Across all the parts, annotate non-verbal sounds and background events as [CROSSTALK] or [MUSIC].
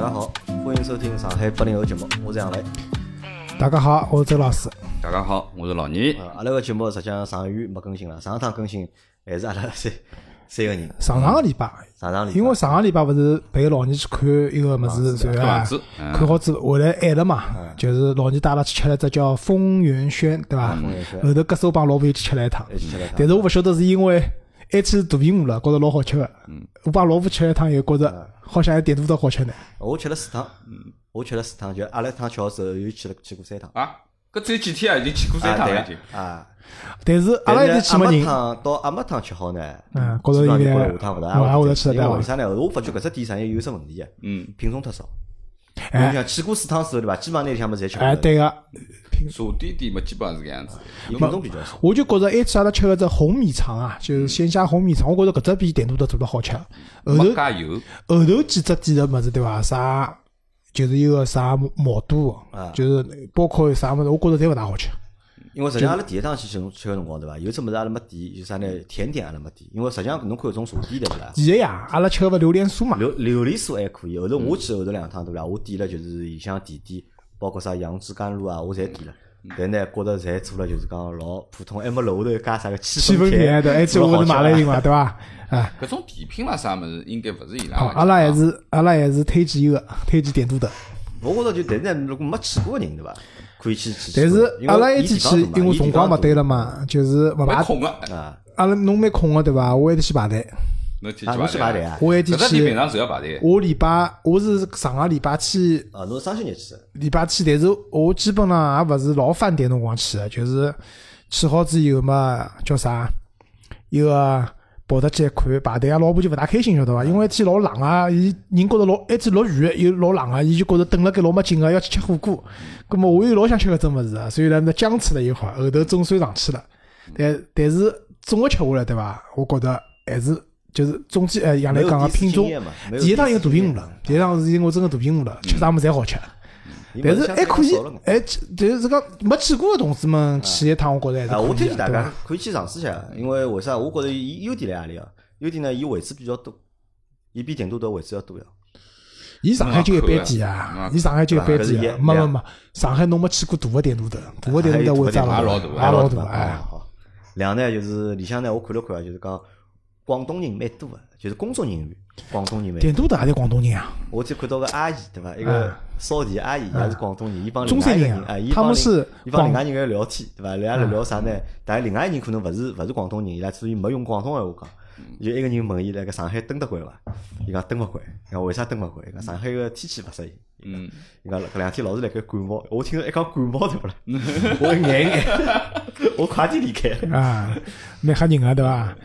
大家好，欢迎收听上海八零后节目，我是杨磊。大家好，我是周老师。大家好，我是老倪。呃，阿拉个节目实际上上个月没更新了，上一趟更新还是阿拉三 [LAUGHS] 三个人。上上个礼拜，上上礼拜，因为上个礼拜勿是陪老倪去看一个么子，对伐房？子，嗯看好之后回来晚了嘛，就是老倪带阿拉去吃了只叫丰源轩，对伐？丰源轩后头隔手帮老婆又去吃了一趟，一起吃了一趟但是我勿晓得是因为爱吃肚皮饿了，觉着老好吃个。嗯我帮老婆吃了一趟，又觉着好像还点肚头好吃呢。我吃了四趟，我吃了四趟，就阿拉一趟吃好之后又去了去过三趟。啊，搿只有几天啊，已经去过三趟了，已经。啊，但是阿拉已经去没人，到阿妈趟吃好呢，嗯觉得基本上有点就觉得下趟勿大我也会得会吃为为啥呢？我发觉搿只点上有只问题个，嗯，品种太少。哎去过四趟之后对伐？基本上那里向么侪吃过哎，对个，茶点店嘛，基本上是搿样子。伊品种比较少。我就觉着埃次阿拉吃个只红米肠啊，就是鲜虾红米肠，我觉着搿只比点肚头做得好吃。后头没加油，后头几只点的物事对伐？啥就是有个啥毛肚啊，就是包括啥物事，我觉着侪勿大好吃。因为实际上阿拉第一趟去吃吃个辰光对伐？有只物事阿拉没点，有啥呢？甜点阿拉没点，因为实际上侬看搿种茶点对勿啦？第一呀，阿拉吃个勿榴莲酥嘛，榴榴莲酥还可以，后头我去后头两趟对勿啦？我点了就是里向甜点，包括啥杨枝甘露啊，我侪点了。但呢，觉着侪做了就是讲老普通，还没楼头加啥个气气氛甜的，而且我是马来人嘛，对伐？[LAUGHS] 啊，搿种甜品嘛啥物事，应该勿是伊拉。阿拉还是阿拉还是推荐一个，推荐点肚头。我觉着就但是呢，如果没去过个人对伐？可以去去。但是阿拉一一起去，因为辰光勿对了嘛，就是勿排。空个，啊，阿拉侬蛮空个对伐？我还得去排队，啊，侬去去侬去排队啊？啊？我还得搿只店平。常是要排队。我礼拜我是上个礼拜去啊，侬是双休日去的，礼拜去，但是我基本上也勿是老饭点辰光去的，就是去好之后嘛，叫啥，一个跑得去一看排队啊，老婆就勿大开心，晓得伐？因为一天老冷啊，伊人觉着老一天落雨又老冷啊，伊就觉着等了该老没劲个，要去吃火锅。葛么我又老想吃搿种物事啊，所以呢，那僵持了一会儿，后头总算上去了。但但是总个吃下来，对伐？我觉着还是就是中间呃，杨没有澜讲个品种第一趟因为肚皮饿了，第一趟是因为我真个肚皮饿了，吃啥物事侪好吃。但是还可以，哎，就是讲没去过的同志们去一趟，我觉着还是啊，我推荐大家可以去尝试一下，因为为啥？我觉着伊优点辣何里啊？优点呢，伊位置比较多，伊比点都的位置要多呀。伊上海就一般店嗯啊，伊上海就一般搿是一店啊，没没没，上海侬没去过大个点肚头，大个点肚头位置也老大也老大，啊哎，好。两呢，就是里向呢，我看了看啊，就是讲广东人蛮多个，就是工作人员，广东人蛮多。点多的也是广东人啊，我就看到个阿姨对伐？一个扫地阿姨也是广东人，伊帮另中外一个山人啊他帮另们是伊帮另外一个人聊天对伐？两个人聊啥呢？但另外一个人可能勿是勿是广东人，伊拉所以没用广东闲话讲。就一个人问伊辣盖上海蹲得惯伐？伊讲蹲勿惯，伊讲为啥蹲勿惯？伊讲上海个天气勿适应。嗯，伊讲搿两天老是辣盖感冒，我听到一讲感冒对勿啦？[LAUGHS] 我眼眼，我快点离开。啊，蛮吓人个对伐？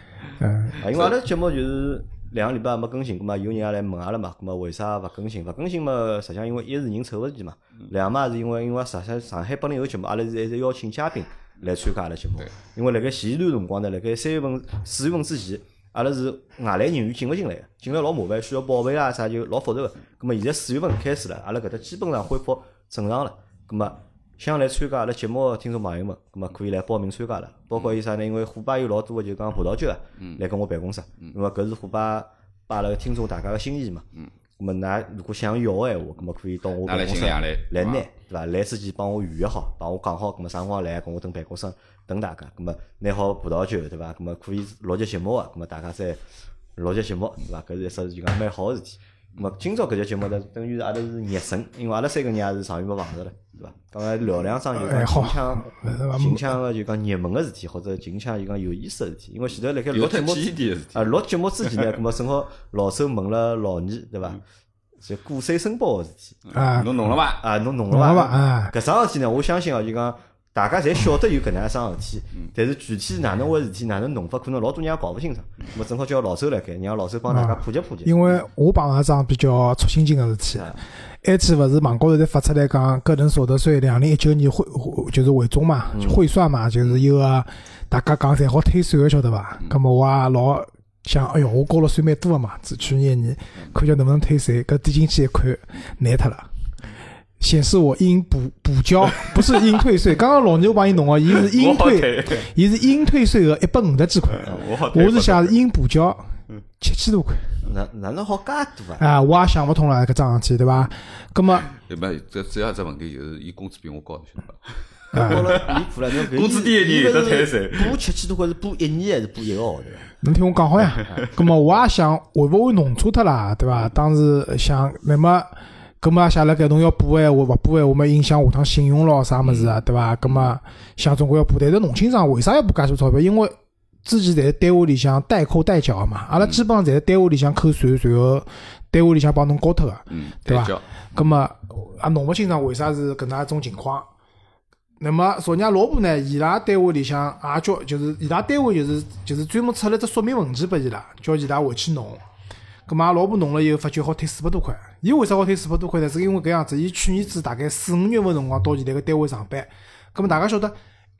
嗯，啊，因为阿拉节目就是两个礼拜没更新，葛末有人也来问阿拉嘛，葛末为啥勿更新？勿更新嘛，实际上因为一是人凑勿齐嘛，两嘛是因为因为上海上海本来有节目，阿拉是一直邀请嘉宾来参加阿拉节目对，因为辣盖前一段辰光呢，辣盖三月份、四月份之前。阿拉是外来人员进勿进来个，进来老麻烦，需要报备啊啥就老复杂个。咁么现在四月份开始了，阿拉搿搭基本上恢复正常了。葛末想来参加阿拉节目个听众朋友们，葛末可以来报名参加了。包括有啥呢？因为虎爸有老多个就讲葡萄酒啊，来跟我办公室，因为搿是虎爸把阿拉个听众大家个心意嘛。葛末㑚如果想要个闲话，葛末可以到我办公室来来拿，对对伐？来之前帮我预约好，帮我讲好，葛末啥辰光来，跟我等办公室等大家。葛末拿好葡萄酒，对伐？葛末可以录节节目个，葛末大家再录节节目，对伐？搿是一桩就讲蛮好个事体。葛末今朝搿节节目呢，等于是阿拉是热身，因为阿拉三个人也是上月没碰着了，对伐？刚才聊两桩就讲近腔近腔个就讲热门个事体，或者近腔就讲有意思个事体。因为前头辣盖录节目。啊，录节目之前呢，葛末 [LAUGHS] 正好老周问了老二，对伐？就过岁申报个事体。啊，侬弄了伐？啊，侬弄弄了了伐？伐啊搿桩事体呢，我相信哦，就讲大家侪晓得有搿能一桩事体，但是具体是哪能回事体，哪能弄法，可能老多人也搞勿清爽。那么正好叫老周来盖，让老周帮大家普及普及。因为我碰上一桩比较戳心经个事体，埃次勿是网高头侪发出来讲个人所得税两零一九年汇汇就是汇总嘛，汇算嘛，就是一个大家讲侪好退税个，晓得伐？葛末我也老想，哎哟，我交了税蛮多个嘛，自去年一年看叫能勿能退税，搿点进去一看，难脱了。显示我应补补交，[LAUGHS] 不是应退税。刚刚老牛帮伊弄个，伊是应退，退，伊是应退税额一百五十几块。我是写是应补交，七千多块哪哪能好介多啊？啊！我也想勿通了搿桩事体，对伐？葛么 [LAUGHS] 对吧？这只要一只问题就是，伊工资比我高，晓得伐？高了离谱了，[LAUGHS] 工资低一年有得退税补七千多块是补一年还是补一个号头？侬听我讲好呀。葛么我也想会勿会弄错脱啦，对伐？当时想，那么葛么写辣盖侬要补个闲话，勿补个闲话么影响下趟信用咯，啥物事啊，对伐？葛么想总归要补，但是弄清爽为啥要补介许多钞票？因为之前侪是单位里向代扣代缴个嘛，阿拉基本上侪是单位里向扣税，然后单位里向帮侬交脱个。嗯，对伐葛么也弄勿清爽为啥是搿能一种情况。那么昨日老婆呢，伊拉单位里向也叫，就是伊拉单位就是就是专门出了只说明文件拨伊拉，叫伊拉回去弄。葛么阿拉老婆弄了以后，发觉好退四百多块。伊为啥好退四百多块呢？是因为搿样子，伊去年子大概四五月份辰光到现在个单位上班。葛么大家晓得，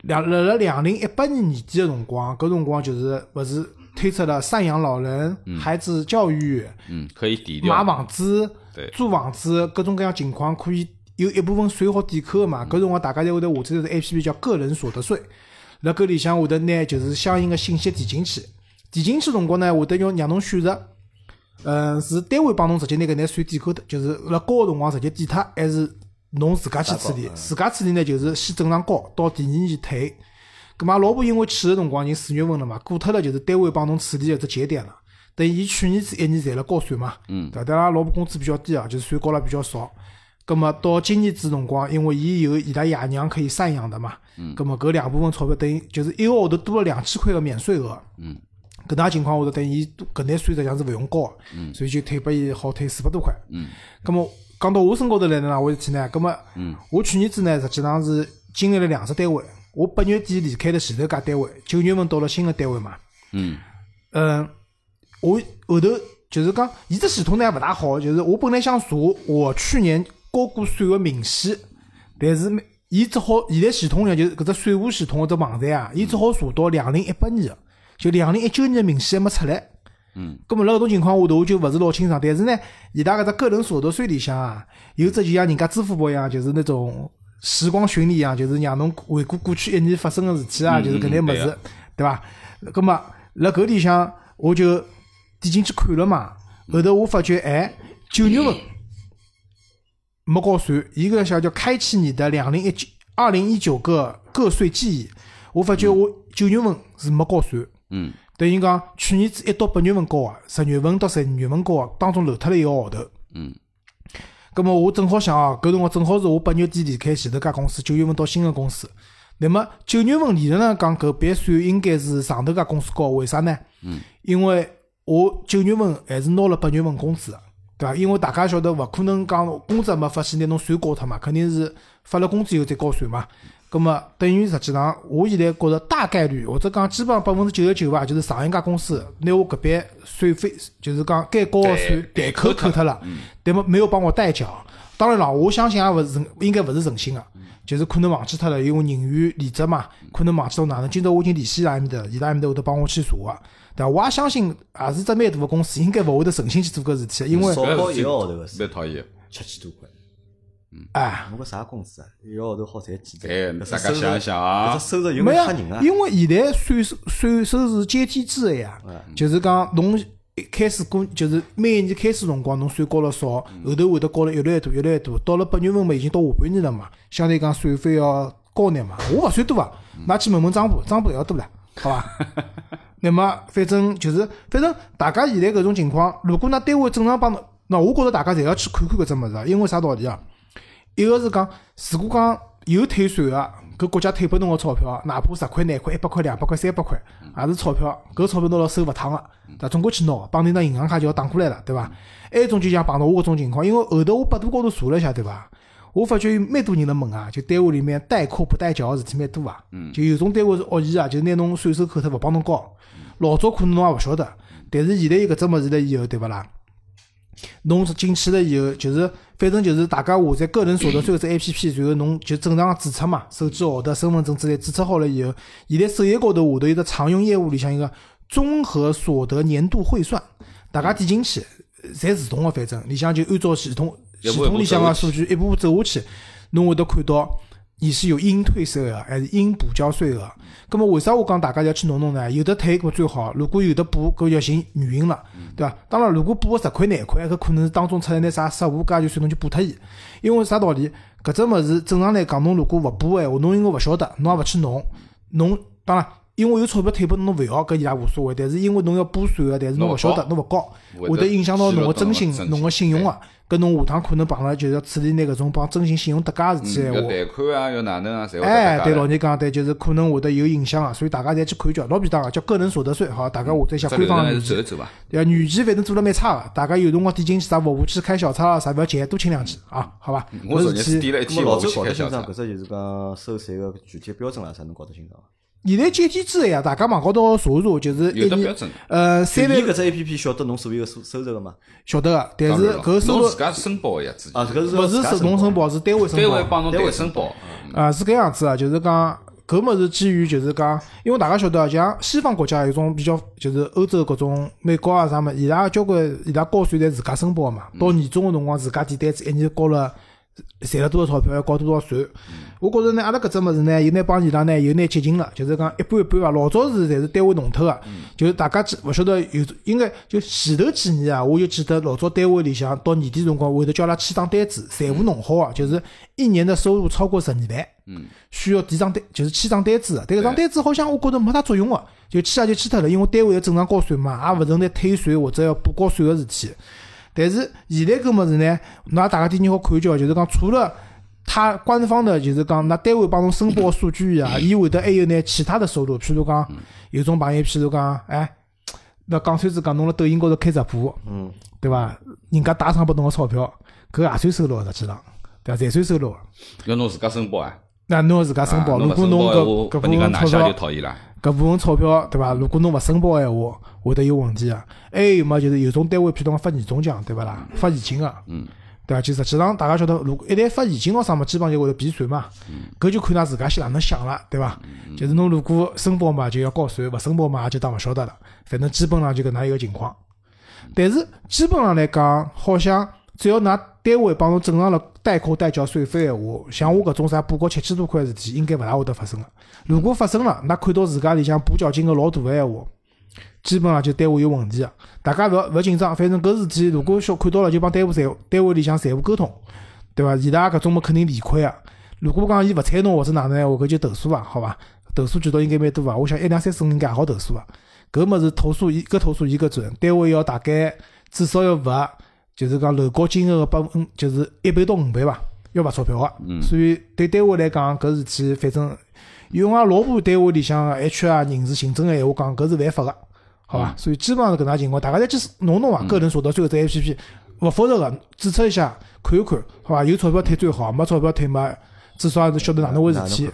两辣辣两零一八年年底个辰光，搿辰光就是勿是推出了赡养老人、孩子教育。嗯，可以抵掉买房子对、租房子，各种各样情况可以有一部分税好抵扣个嘛。搿辰光大家侪会得下载一个 A P P 叫个人所得税，辣搿里向会得拿就是相应个信息填进去，填进去辰光呢会得要让侬选择，嗯，是单位帮侬直接拿搿眼税抵扣的，就是辣交个辰光直接抵脱，还是侬自家去处理？自家处理呢就是先正常交，到第二年退。咁嘛，老婆因为去个辰光已经四月份了嘛，过脱了就是单位帮侬处理个只节点了。等于伊去年子一年赚了高税嘛，嗯对伐？但阿拉老婆工资比较低啊，就是税交了比较少。咁么到今年子辰光，因为伊有伊拉爷娘可以赡养的嘛，嗯咁么搿两部分钞票等于就是一个号头多了两千块个免税额。嗯，搿能介情况下头，等于伊搿眼税实际上是勿用交个，所以就退拨伊好退四百多块。嗯，咁么讲到我身高头来呢，哪回事体呢？咁么，嗯，我去年子呢，实际上是经历了两只单位。我八月底离开了前头家单位，九月份到了新的单位嘛。嗯嗯，我后头就是讲，伊只系统呢也勿大好，就是我本来想查我去年交过税个明细，但是没伊只好现在系统上就是搿只税务系统搿只网站啊，伊只好查到两零一八年个，就两零一九年个明细还没出来。嗯，咁么辣搿种情况下头，我就勿是老清爽。但是呢，伊拉搿只个人所得税里向啊，有只就像人家支付宝一样，就是那种时光巡礼一样，就是让侬回顾过去一年发生个事体啊，嗯就是搿眼物对事，对伐？咁么辣搿里向我就点进去看了嘛，后头我发觉，哎，九月份没交税，伊搿想叫开启你的两零一九二零一九个个税记忆，我发觉我九月份是没交税。嗯等于讲去年子一到八月份交个，十月份到十二月份交个，当中漏脱了一个号头。嗯咁么我正好想啊，搿辰光正好是我八月底离开前头家公司，九月份到新个公司。那么九月份理论上讲，搿笔税应该是上头家公司交，为啥呢？嗯，因为我九月份还是拿了八月份工资的，对伐？因为大家晓得勿可能讲工资还没发先拿侬算高脱嘛，肯定是发了工资以后再交税嘛。咁么等于实际上，我现在觉着大概率或者讲基本上百分之九十九伐，就是上一家公司拿我搿笔税费，就是讲该交个税代扣扣脱了，但么没有帮我代缴。当然了，我相信也勿是应该勿是诚心个，就是可能忘记脱了，因为人员离职嘛，可能忘记到哪能。今朝我已经联系伊拉埃面搭，伊拉埃面搭会得帮我去查个，对伐？我也相信，也是只蛮大个公司，应该勿会得诚心去做搿事体的，因为少交一个号头个税，蛮讨厌。七千多块。哎，侬搿啥工资啊？一个号头好赚几哎钿？搿大家想一想啊搿只收入有没吓人啊！，因为现在税收税收是阶梯制个呀，就是讲侬一开始过，就是每一年开始辰光侬税交了少，后头会得交了越来越多，越来越多。到了八月份嘛，已经到下半年了嘛，相对讲税费要高眼嘛。我勿算多啊，㑚去问问张浦，张部要多了，好伐？[LAUGHS] 那么反正就是，反正大家现在搿种情况，如果㑚单位正常帮侬，那我觉着大家侪要去看看搿只物事啊，因为啥道理啊？一个是讲，如果讲有退税个，搿国家退拨侬个钞票，哪怕十块、廿块、一百块、两百块、三百块，也是钞票，搿钞票拿了手勿烫个，对伐？总归去拿，绑定张银行卡就要打过来了，对伐？还种就像碰到我搿种情况，因为后头我百度高头查了一下，对伐？我发觉有蛮多人辣问啊，就单位里面代扣不代缴个事体蛮多啊。就有种单位是恶意啊，就拿侬税收扣脱勿帮侬交。老早可能侬也勿晓得，但是现在有搿只物事了以后，对勿啦？侬是进去了以后，就是反正就是大家下载个人所得税搿只 A P P，然后侬就正常地注册嘛，手机号头、身份证之类注册好了以后，现在首页高头下头有个常用业务里向一个综合所得年度汇算，大家点进去，侪自动个，反正里向就按照系统系统里向个数据一步步走下去，侬会得看到你是有应退税额还是应补交税额？那么为啥我讲大家要去弄弄呢？有的退搿最好，如果有的补，搿要寻原因了，对伐？当然，如果补个十块廿块，搿可能是当中出现点啥失误，搿就算侬就补脱伊。因为啥道理？搿只物事正常来讲，侬如果勿补个闲话，侬应该勿晓得，侬也勿去弄，侬当然。因为有钞票退拨侬，侬勿要，搿伊拉无所谓。但是因为侬要补税个，但是侬勿晓得，侬勿交，会得影响到侬个征信、侬个信用个。搿侬下趟可能碰了就是要处理拿搿种帮征信、信用搭界事体闲话。要贷款啊，要哪能啊，侪会哎，对老人讲对，就是可能会得有影响个，所以大家侪去看叫，老便当个，叫个人所得税，好，大家下载一下官方软件。对啊，软件反正做了蛮差个，大家有辰光点进去啥服务器开小差啊啥，勿要钱，多请两句啊，好伐？我昨日点了一天，老周搞得清爽，搿只就是讲收税个具体标准啦，啥能搞得清爽？现在简体字个呀，大家网高头查查，就是有的标准。呃，三万。搿只 A P P 晓得侬所有个收收入个嘛？晓得个，但是搿收入。侬自家申报个呀，自己。啊，搿是勿是是侬申报，是单位申报。单位帮侬单位申报。啊，是搿样子啊，就是讲搿物事基于就是讲，因为大家晓得，像西方国家有种比较，就是欧洲搿种美国啊啥物，伊拉交关伊拉交税侪自家申报嘛。到年终个辰光，自家填单子，一年交了。赚了多少钞票要交多少税？我觉着呢，阿拉搿只物事呢，有眼帮伊拉呢，有眼接近了，就是讲一半一半伐。老早是侪是单位弄脱个，就是大家记勿晓得有应该就前头几年啊，我就记得老早单位里向到年底辰光会得叫阿拉签张单子，财务弄好啊，就是一年的收入超过十二万，嗯，需要递张单，就是签张单子。但搿张单子好像我觉着没啥作用个，就签下就签脱了，因为单位要正常交税嘛，也勿存在退税或者要补交税个事体。但是现在搿物事呢，㑚大家点人好看叫，就是讲除了他官方的，就是讲㑚单位帮侬申报数据啊，伊会得还有呢其他的收入，譬如讲有种朋友，譬如讲，哎，那讲穿子讲侬辣抖音高头开直播，嗯，对伐？人家打赏拨侬个钞票，搿也算收入实际上，对伐？侪算收入。要侬自家申报啊？那侬要自家申报，如果侬搿搿部分钞票，搿部分钞票，对伐？如果侬勿申报闲话。会得有问题啊！还有嘛，就是有种单位，譬如讲发年终奖，对勿啦？发现金个，嗯，对伐？就实际上大家晓得，如果一旦发现金咾啥嘛，基本上就会得避税嘛。搿就看㑚自家先哪能想了，对伐？就是侬如果申报嘛，就要交税；勿申报嘛，就当勿晓得了。反正基本上就搿能一个情况。但是基本上来讲，好像只要㑚单位帮侬正常了代扣代缴税费闲话，像我搿种啥补交七千多块事体，应该勿大会得发生个。如果发生了，那看到自家里向补缴金额老大个闲话。基本上就单位有问题个，大家勿勿紧张，反正搿事体如果小看到了，就帮单位财单位里向财务沟通，对伐？伊拉搿种么肯定理亏啊。如果讲伊勿睬侬或者哪能闲话，搿就投诉伐，好伐？投诉渠道应该蛮多伐？我想一两三四五应该也好投诉啊。搿物事投诉伊搿投诉伊搿准，单位要大概至少要罚，就是讲楼高金额个百分，就是一倍到五倍伐，要罚钞票个。所以对单位来讲，搿事体反正用我老婆单位里向个 HR 人事行政个闲话讲，搿是犯法个。好伐，所以基本上是搿能情况，大家再去弄弄伐，个人所得税搿只 A P P，勿复杂个，注册一下看一看，好伐？有钞票退最好，没钞票退嘛，至少还是晓得哪能回事体。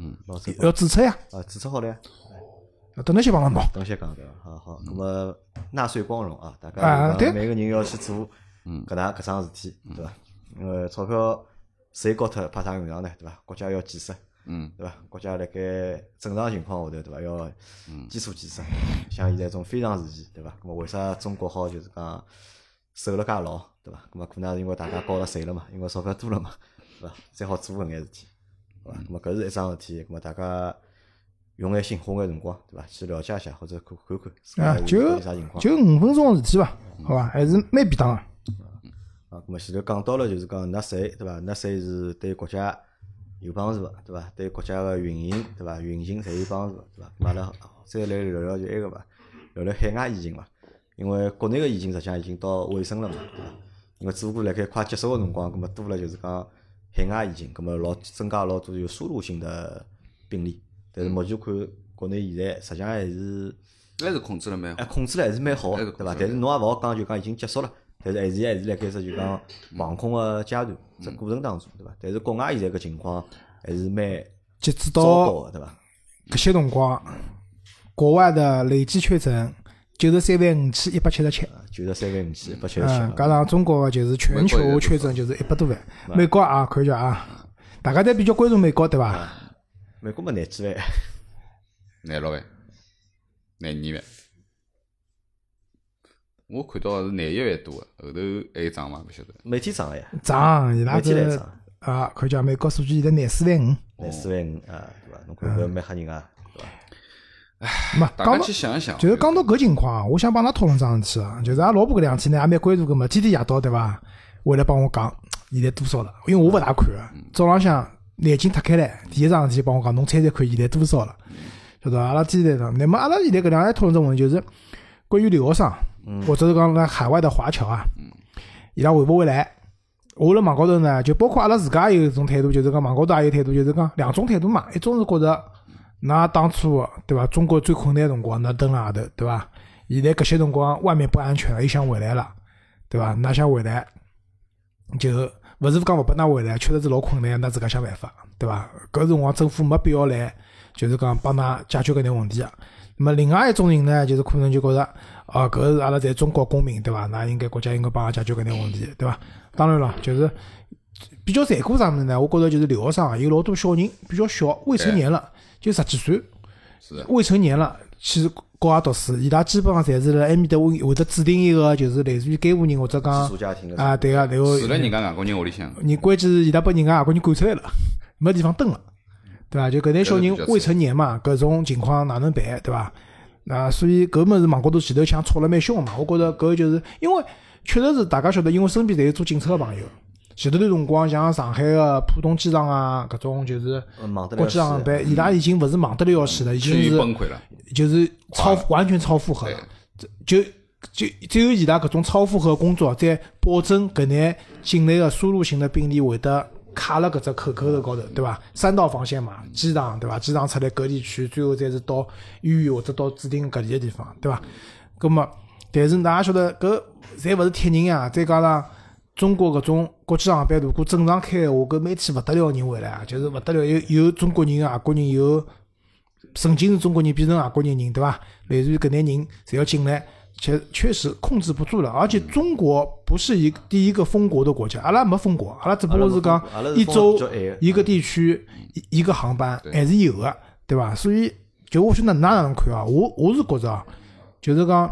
嗯，要注册呀。啊，注册好了。等那些帮忙弄。等些讲对伐？好好，那么纳税光荣啊，大家每个人要去做搿能搿桩事体，对伐？因为钞票谁交脱，派啥用场呢？对伐？国家要建设。嗯，对伐？国家辣盖正常情况下头，对伐？要基础建设，像现在种非常时期，对伐？那么为啥中国好就是讲守了介牢，对伐？那么可能是因为大家交了税了嘛，因为钞票多了嘛，对伐？才好做搿眼事体，对伐？那么搿是一桩事体，那么大家用眼心，花眼辰光，对伐？去了解一下或者看看看，啊，就就五分钟个事体伐？好伐？还是蛮便当个。啊，咾么前头讲到了就是讲纳税，对伐？纳税是对国家。有帮助个，对伐？对国家个运营，对伐？运行侪有帮助个，对伐？阿拉再来聊聊就埃个伐？聊聊海外疫情伐？因为国内个疫情实际上已经到尾声了嘛，对伐？因为只不过辣盖快结束个辰光，葛末多了就是讲海外疫情，葛末老增加老多有输入性的病例。但是目前看国内现在实际上还是还是控制了蛮好，控制了还是蛮好，对伐？但是侬也勿好讲就讲已经结束了。但是还是还是辣盖只就讲防控个阶段，只过程当中，对伐？但是国外现在个情况还是蛮截止到对伐？搿些辰光，国外的累计确诊九十三万五千一百七十七，九十三万五千一百七十七。加上中国个就是全球确诊就是一百多万。美国啊，看一下啊，大家侪比较关注美国对伐？美国嘛，廿几万，廿六万，廿二万。我看到是廿一万多个，后头还有涨伐？勿晓得。每天涨个呀。涨，伊拉是啊，看叫美国数据现在廿四万五，廿四万五啊，对伐？侬看搿蛮吓人啊，对伐？没大家讲到去想一想，就是讲到搿情况啊，我想帮㑚讨论桩事体啊，就是阿拉老婆搿两天呢也蛮关注搿么，天天夜到对伐？回来帮我讲现在多少了，因为我勿大看啊。早浪向眼睛脱开来，第一桩事体帮我讲，侬猜猜看现在多少了，晓得伐？阿拉天天在那么阿拉现在搿两天讨论只问题就是关于留学生，或者是讲辣海外的华侨啊，伊拉回勿回来？我辣网高头呢，就包括阿拉自家也有一种态度，就是讲网高头也有态度，就是讲两种态度嘛。一种是觉着，㑚当初对伐？中国最困难个辰光，㑚蹲辣外头对伐？现在搿些辰光外面不安全了，又想回来了，对伐？㑚想回来，就勿是讲勿拨㑚回来，确实是老困难，㑚自家想办法，对伐？搿辰光政府没必要来，就是讲帮㑚解决搿眼问题啊。那么另外一种人呢，就是可能就觉着，哦，搿是阿拉侪中国公民，对伐？那应该国家应该帮阿拉解决搿眼问题，对伐？当然了，就是比较残酷啥物事呢，我觉着就是留学生啊，有老多小人比较小，未成年了，就十几岁，是，未成年了去国外读书，伊拉基本上侪是辣埃面搭会会得指定一个就是类似于监护人或者寄讲啊，对个，然后住辣人家外国人屋里向，你关键是伊拉把人家外国人赶出来了，没地方蹲了，对伐？就搿眼小人未成年嘛，搿种情况哪能办，对伐？那所以搿物事网高头前头枪吵了蛮凶个嘛，我觉着搿就是因为确实是大家晓得，因为身边侪有做警察个朋友，前头段辰光像上海个浦东机场啊，搿种就是国际航班，伊拉已经勿是忙得了要死了，已经是崩溃了。就是超完全超负荷了。就就只有伊拉搿种超负荷工作，在保证搿眼境内个输入型的病例会得卡辣搿只口口头高头，对伐？三道防线嘛，机场对伐？机场出来隔离区，最后再是到医院或者到指定隔离个地方，对伐？葛么，但是㑚也晓得搿侪勿是铁人呀，再加上。中国搿种国际航班，如果正常开闲话，搿每天勿得了人回来啊，就是勿得了，有有中国人、外国人，有曾经是中国人变成外国人人，对伐？类似于搿眼人侪要进来，确确实控制不住了。而且中国不是一个第一个封国的国家，阿拉没封国，阿拉只不过是讲一周一个地区一一个航班还是有的，对伐？所以就我晓得㑚哪能看啊？我我是觉着啊，就是讲。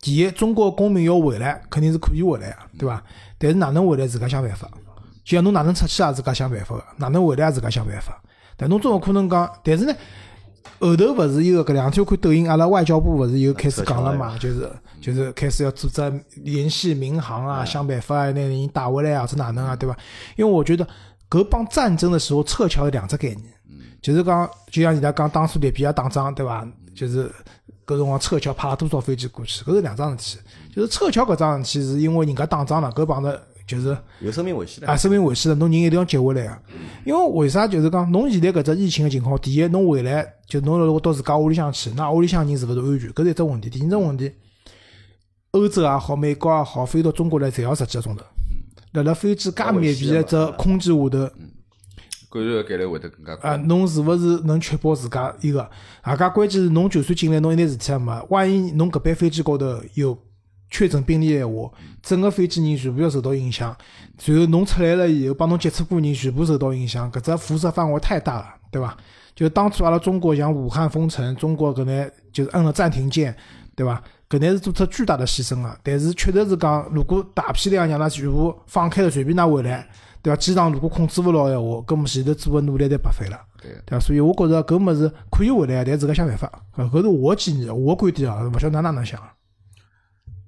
第一，中国公民要回来，肯定是可以回来啊，对伐？但是哪能回来，自家想办法。就像侬哪能出去也自家想办法个，哪能回来也自家想办法。但侬总勿可能讲，但是呢，后头勿是有个搿两天我看抖音，阿拉外交部勿是又开始讲了嘛，就是就是开始要组织联系民航啊，想办法拿人带回来啊，或者哪能啊，对伐？因为我觉得搿帮战争的时候撤侨是两只概念，就是讲就像伊拉讲当初利比亚打仗，对伐？就是搿辰光撤侨派了多少飞机过去，搿是两桩事体。就是撤侨搿桩事体是因为人家打仗了，搿帮着就是。有生命危险啊，的。生命危险了，侬人一定要接回来啊！因为为啥？就是讲，侬现在搿只疫情个情况，第一，侬回来就侬如果到自家屋里向去，那屋里向人是勿是安全？搿是一只问题。第二只问题，欧洲也好，美国也好，飞到中国来，侪要十几个钟头。辣辣飞机介密闭个只空间下头，感染个概率会得更加高啊，。侬是勿是能确保自家一个？啊，加关键是侬就算进来，侬一点事体也没，万一侬搿班飞机高头有确诊病例闲话，整个飞机人全部要受到影响。随后侬出来了以后，帮侬接触过人全部受到影响，搿只辐射范围太大了，对伐？就当初阿拉中国像武汉封城，中国搿眼就是摁了暂停键，对伐？搿眼是做出巨大的牺牲了，但是确实是讲，如果大批量让㑚全部放开了，随便㑚回来，对伐？机场如果控制勿牢闲话，搿么前头做个努力侪白费了。对，对伐？所以我觉着搿物事可以回来，但自家想办法。搿搿是我的建议，我的观点啊，勿晓得㑚哪能想。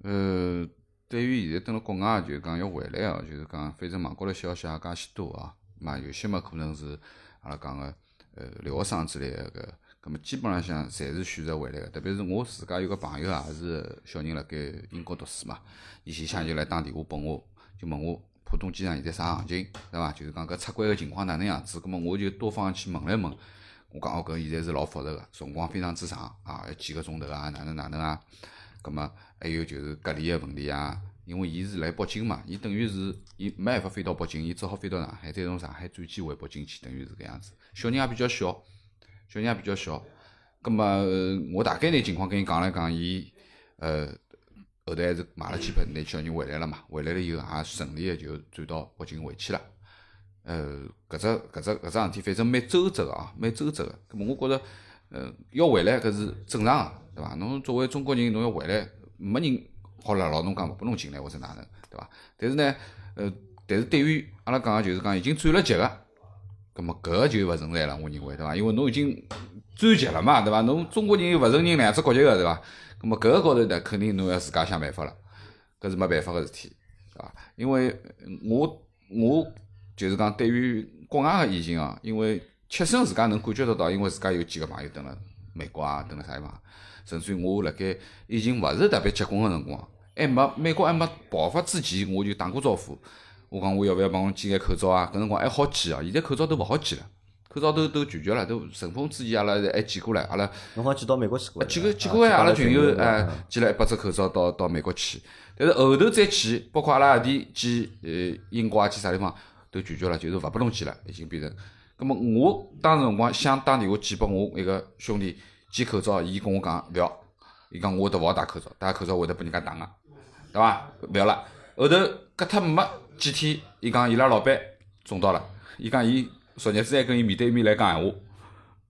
呃，对于现在蹲辣国外，就是讲要回来哦，就是讲反正网高头消息也介许多啊，嘛有些嘛可能是阿拉讲个呃留学生之类个搿，葛末基本浪向侪是选择回来个。特别是我自家有个朋友也是小人辣盖英国读书嘛，伊前向就来打电话拨我，就问我浦东机场现在啥行情，对伐？就是讲搿出关个情况哪能样子，葛末我就多方去问了问。我讲哦，搿现在是老复杂个，辰光非常之长啊，要几个钟头啊，哪能哪能啊。葛末还有就是隔离个问题啊，因为伊是辣北京嘛，伊等于是伊没办法飞到北京，伊只好飞到上海，再从上海转机回北京去，等于是搿样子。小人也比较小，小人也比较小。葛末呃我大概拿情况跟伊讲了讲，伊呃后头还是买了机票，拿小人回来了嘛，回来了以后也顺利个就转到北京回去了。呃，搿只搿只搿桩事体，反正蛮周折个啊，蛮周折个。葛末我觉着，呃，要回来搿是正常个，对伐？侬作为中国人，侬要回来，没人好辣牢侬讲勿拨侬进来或者哪能，对伐？但是呢，呃，但是对于阿拉讲就是讲已经转了籍个，葛末搿个就勿存在了，我认为对伐？因为侬已经转籍了嘛，对伐？侬中国人又勿承认两只国籍个，对伐？葛末搿个高头呢，肯定侬要自家想办法了，搿是没办法个事体，对伐？因为我我就是讲对于国外个疫情哦，因为切身自家能感觉得到，因为自家有几个朋友蹲辣美国啊，蹲辣啥地方，甚至于我辣盖疫情勿是特别结棍个辰光，还没美国还没爆发之前，我就打过招呼。我讲我要勿要帮我寄眼口罩啊？搿辰光还好寄哦，现在口罩都勿好寄了，口罩都都拒绝了，都顺风之前阿拉还寄过来，阿拉侬好寄到美国去过，寄过寄过呀，阿拉群友啊哎寄了一百只口罩到到美国去，但是后头再去，包括阿拉阿弟寄呃英国啊寄啥地方都拒绝了，就是勿拨侬寄了，已经变成。葛末我当时辰光想打电话寄拨我一个兄弟寄口罩，伊跟我讲勿要，伊讲我都勿好戴口罩，戴口罩会得拨人家打个，对伐？勿要了。后头隔脱没几天，伊讲伊拉老板中到了，伊讲伊昨日子还跟伊面对面来讲闲话。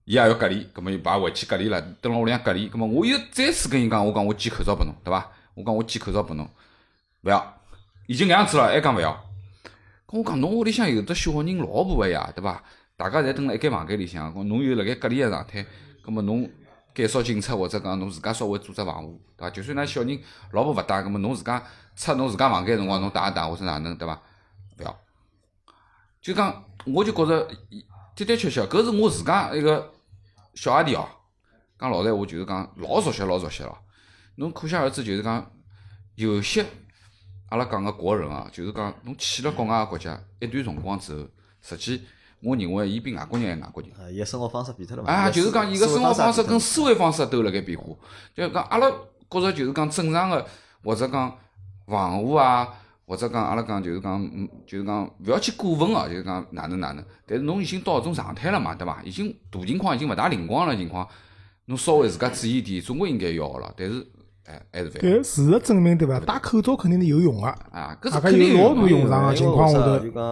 伊也要隔离，葛末伊把回去隔离了，蹲辣屋里向隔离。葛末我又再次跟伊讲，我讲我寄口罩拨侬，对伐？我讲我寄口罩拨侬，勿要，已经搿样子了，还讲勿要。跟我讲侬屋里向有得小人老婆个呀，对伐？大家侪蹲辣一间房间里向，侬又辣盖隔离个状态，葛末侬减少进出或者讲侬自家稍微做只防护，对伐？就算㑚小人老婆勿带，葛末侬自家出侬自家房间辰光侬带一带或者哪能，对伐？就讲，我就觉着的的确确，搿是我自家一个小阿弟哦。讲老实闲话，就是讲老熟悉老熟悉了。侬可想而知，就是讲有些阿拉讲个国人啊，就是讲侬去了国外个国家一段辰光之后，实际我认为伊比外国人还外国人。啊，伊个生活方式变脱了嘛。啊，就是讲伊个生活方式跟跟思维方式都辣盖变化。就是讲阿拉觉着就是讲正常个，或者讲防护啊，或者讲阿拉讲就是讲，嗯，就是讲勿要去过分哦，就是讲哪能哪能。但是侬已经到搿种状态了嘛，对伐？已经大情况已经勿大灵光了情况，侬稍微自家注意点，总归应该要个了。但是，哎，还是勿要但事实证明，对伐？戴口罩肯定是有用个。啊，搿是肯定有老大的用场个情况下头就讲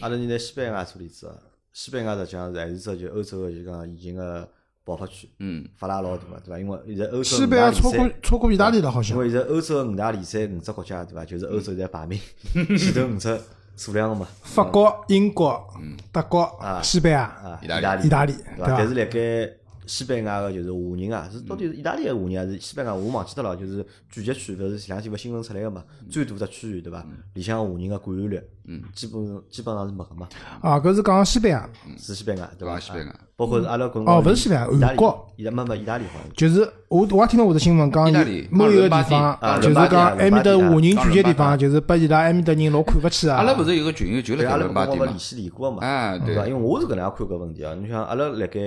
阿拉现在西班牙做例子啊，西班牙实际上是还是只就欧洲个就讲疫情个爆发区，嗯，发拉老大个，对伐？因为现在欧洲西班牙超过超过意大利了，好像。因为现在欧洲五大联赛五只国家，对伐？就是欧洲在排名 [LAUGHS] 前头五只数量个嘛。法国、英国、德国、啊西班牙、啊，意大利，意大利，对伐？但是？辣盖西班牙个就是华人啊，是到底是意大利个华人还是西班牙？我忘记脱了，就是聚集区，勿是前两天勿新闻出来个嘛？最大只区域对伐？里向华人个感染率，嗯基本基本上是没个嘛，啊，搿是讲西班牙，是西班牙对伐？西班牙啊包括阿拉国哦勿是西班牙意大利韩国，意大没没意大利好像。就是我我也听到我的新闻讲有意大利某一个地方啊，就是讲埃面搭华人聚集地方，就是拨伊拉埃面搭人老看勿起啊。阿拉勿是有个群友就对，阿拉辣盖伦巴第嘛搿辰光勿联？系联过个嘛，啊，对伐？因为我是搿能样看搿问题啊。侬像阿拉辣盖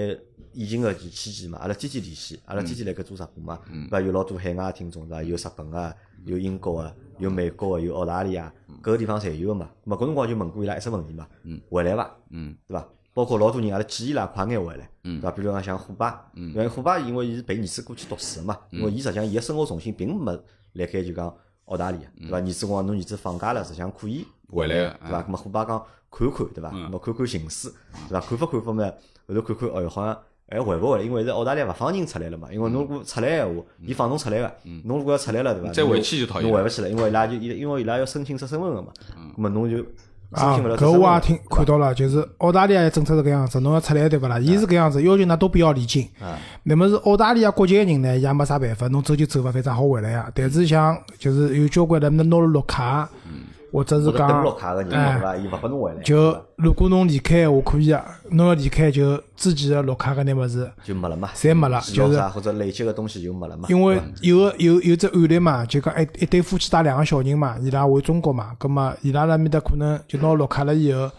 疫情个期期间嘛，阿拉天天联系，阿拉天天辣盖做直播嘛，对伐？有老多海外听众对伐？有日本个，有英国个，有美国个，有澳大利亚，搿个地方侪有个嘛。咾么搿辰光就问过伊拉一只问题嘛，回来伐？嗯，对伐？包括老多人阿拉建议伊拉快眼回来，对伐？比如讲像虎爸，因为虎爸因为伊是陪儿子过去读书个嘛，因为伊实际上伊个生活重心并没辣盖就讲澳大利亚，对伐？儿子讲侬儿子放假了，实际上可以回来个对伐？咾么虎爸讲看看，对伐？咾么看看形势，对伐？看法看法嘛，后头看看，哦哟，好像还回勿回来，因为现在澳大利亚勿放人出来了嘛。因为侬如果出来闲话，伊放侬出来个，侬如果要出来了，对伐？再回去就讨厌侬回勿去了，因为伊拉就伊因为伊拉要申请出身份个嘛。咁么侬就申啊，请勿了只搿我也听看到了，就是澳大利亚的政策是搿样子，侬要出来对勿啦？伊是搿样子，要求㑚都必要离境。啊，那么是澳大利亚国籍个人呢，也没啥办法，侬走就走伐，反正好回来呀。但是像就是有交关人拿了绿卡，或者是讲绿卡个人？伊勿拨侬回来，就如果侬离开闲话可以啊，侬要离开就之前个绿卡搿眼物事，就没了嘛，侪没了就是。或者累积个东西就没了嘛。因为有个有有只案例嘛，就讲一一对夫妻带两个小人嘛，伊拉回中国嘛，葛末伊拉那面搭可能就拿绿卡了以后，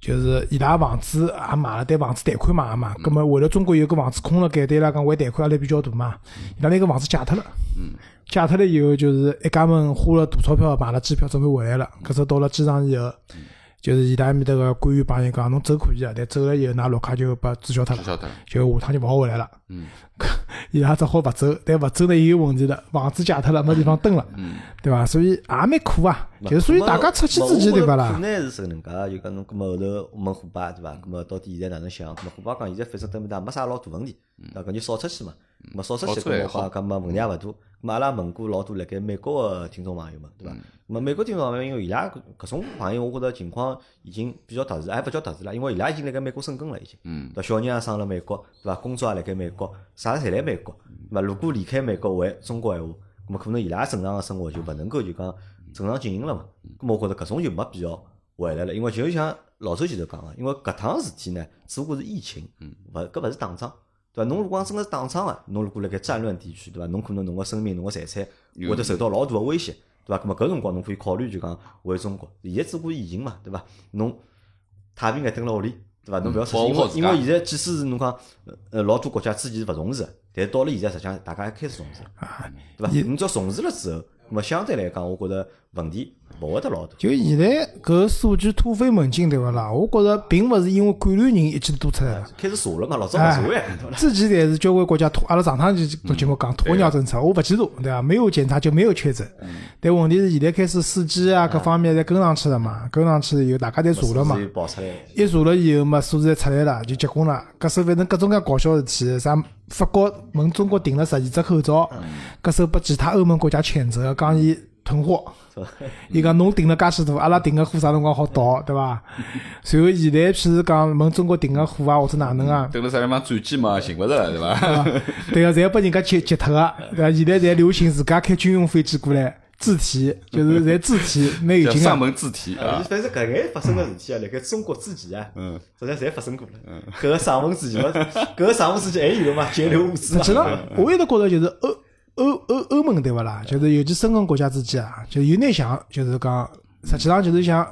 就是伊拉房子也买了，对房子贷款买个嘛，葛么回了中国有个房子空了盖，对伊拉讲还贷款压力比较大嘛，伊拉拿个房子借脱了，借脱了以后就是一家门花了大钞票买了机票准备回来了，搿只到了机场以后。就是伊拉埃面搭个官员帮伊讲，侬走可以啊，但走了以后，㑚绿卡就被注销脱了。就下趟就勿好回来了。嗯，[LAUGHS] 伊拉只好勿走，但勿走呢也有问题了，房子借脱了，没地方蹲了，嗯，[LAUGHS] 对伐？所以也蛮苦啊。就是所以大家出去之前，对伐啦可？能是搿能介，就讲侬，搿么后头问虎爸对伐？搿么到底现在哪能想？搿么虎爸讲现在反正对面搭没啥老大问题，对伐？搿就少出去嘛。咁么少出去搿么话，搿么问题也勿大。阿拉问过老多辣盖美国个听众朋友们，对伐？咁么美国听众朋友，因为伊拉搿搿种朋友，我觉着情况已经比较特殊，还勿叫特殊啦，因为伊拉已经辣盖美国生根了，已经。嗯对？小人也生辣美国，对伐？工作也辣盖美国，啥侪辣美国。对伐？如果离开美国回中国闲话，咁么可能伊拉正常个生活就勿能够就讲正常进行了嘛。咁么我觉着搿种就没必要回来了，因为就像老周前头讲个，因为搿趟事体呢，只不过是疫情，勿搿勿是打仗。对伐？侬如果讲真个是打仗个，侬如果辣盖战乱地区，对伐？侬可能侬个生命、侬个财产会得受到老大个威胁，对伐？咁么搿辰光侬可以考虑就讲回中国。现在只不过疫情嘛，对伐？侬太平眼蹲辣屋里，对伐？侬勿要出去，因为因为现在即使是侬讲呃老多国家之前是勿重视的，但是到了现在实际上大家也开始重视了，对伐？侬只要重视了之后，咁么相对来讲，我觉着问题勿会得老大。就现在搿数据突飞猛进，对勿啦？我觉着并勿是因为感染人一记头多出来了。开始查了嘛，老早勿查呀，对伐？之前侪是交关国家拖，阿拉上趟就做节目讲鸵鸟政策，我勿记住，对伐？没有检查就没有确诊。但问题是现在开始司机啊各方面侪跟上去了嘛，跟上去以后大家侪查了嘛一查了以后嘛，数字侪出来了，就结棍了。搿首反正各种各样搞笑事体，啥法国问中国订了十二只口罩，搿首被其他欧盟国家谴责，讲伊囤货。[LAUGHS] 伊讲侬订了介许多，阿拉订个货啥辰光好到，对伐？[LAUGHS] 随后现在譬如讲问中国订个货啊，或者哪能啊，等了啥地方转机嘛，寻勿着对伐？对个，[LAUGHS] 侪拨人家截截脱个，对伐？现在侪流行自家开军用飞机过来自提，就是侪自提，蛮有劲个。叫上门自提反正搿眼发生个事体啊，辣盖中国之前啊，嗯，实际上侪发生过了。搿个上门之前嘛，搿个上门之前还有嘛，截流物资嘛。实际上，我一直觉着就是欧欧欧欧盟对勿啦？就是尤其申根国家之间啊，就有点像，就是讲，实际上就是像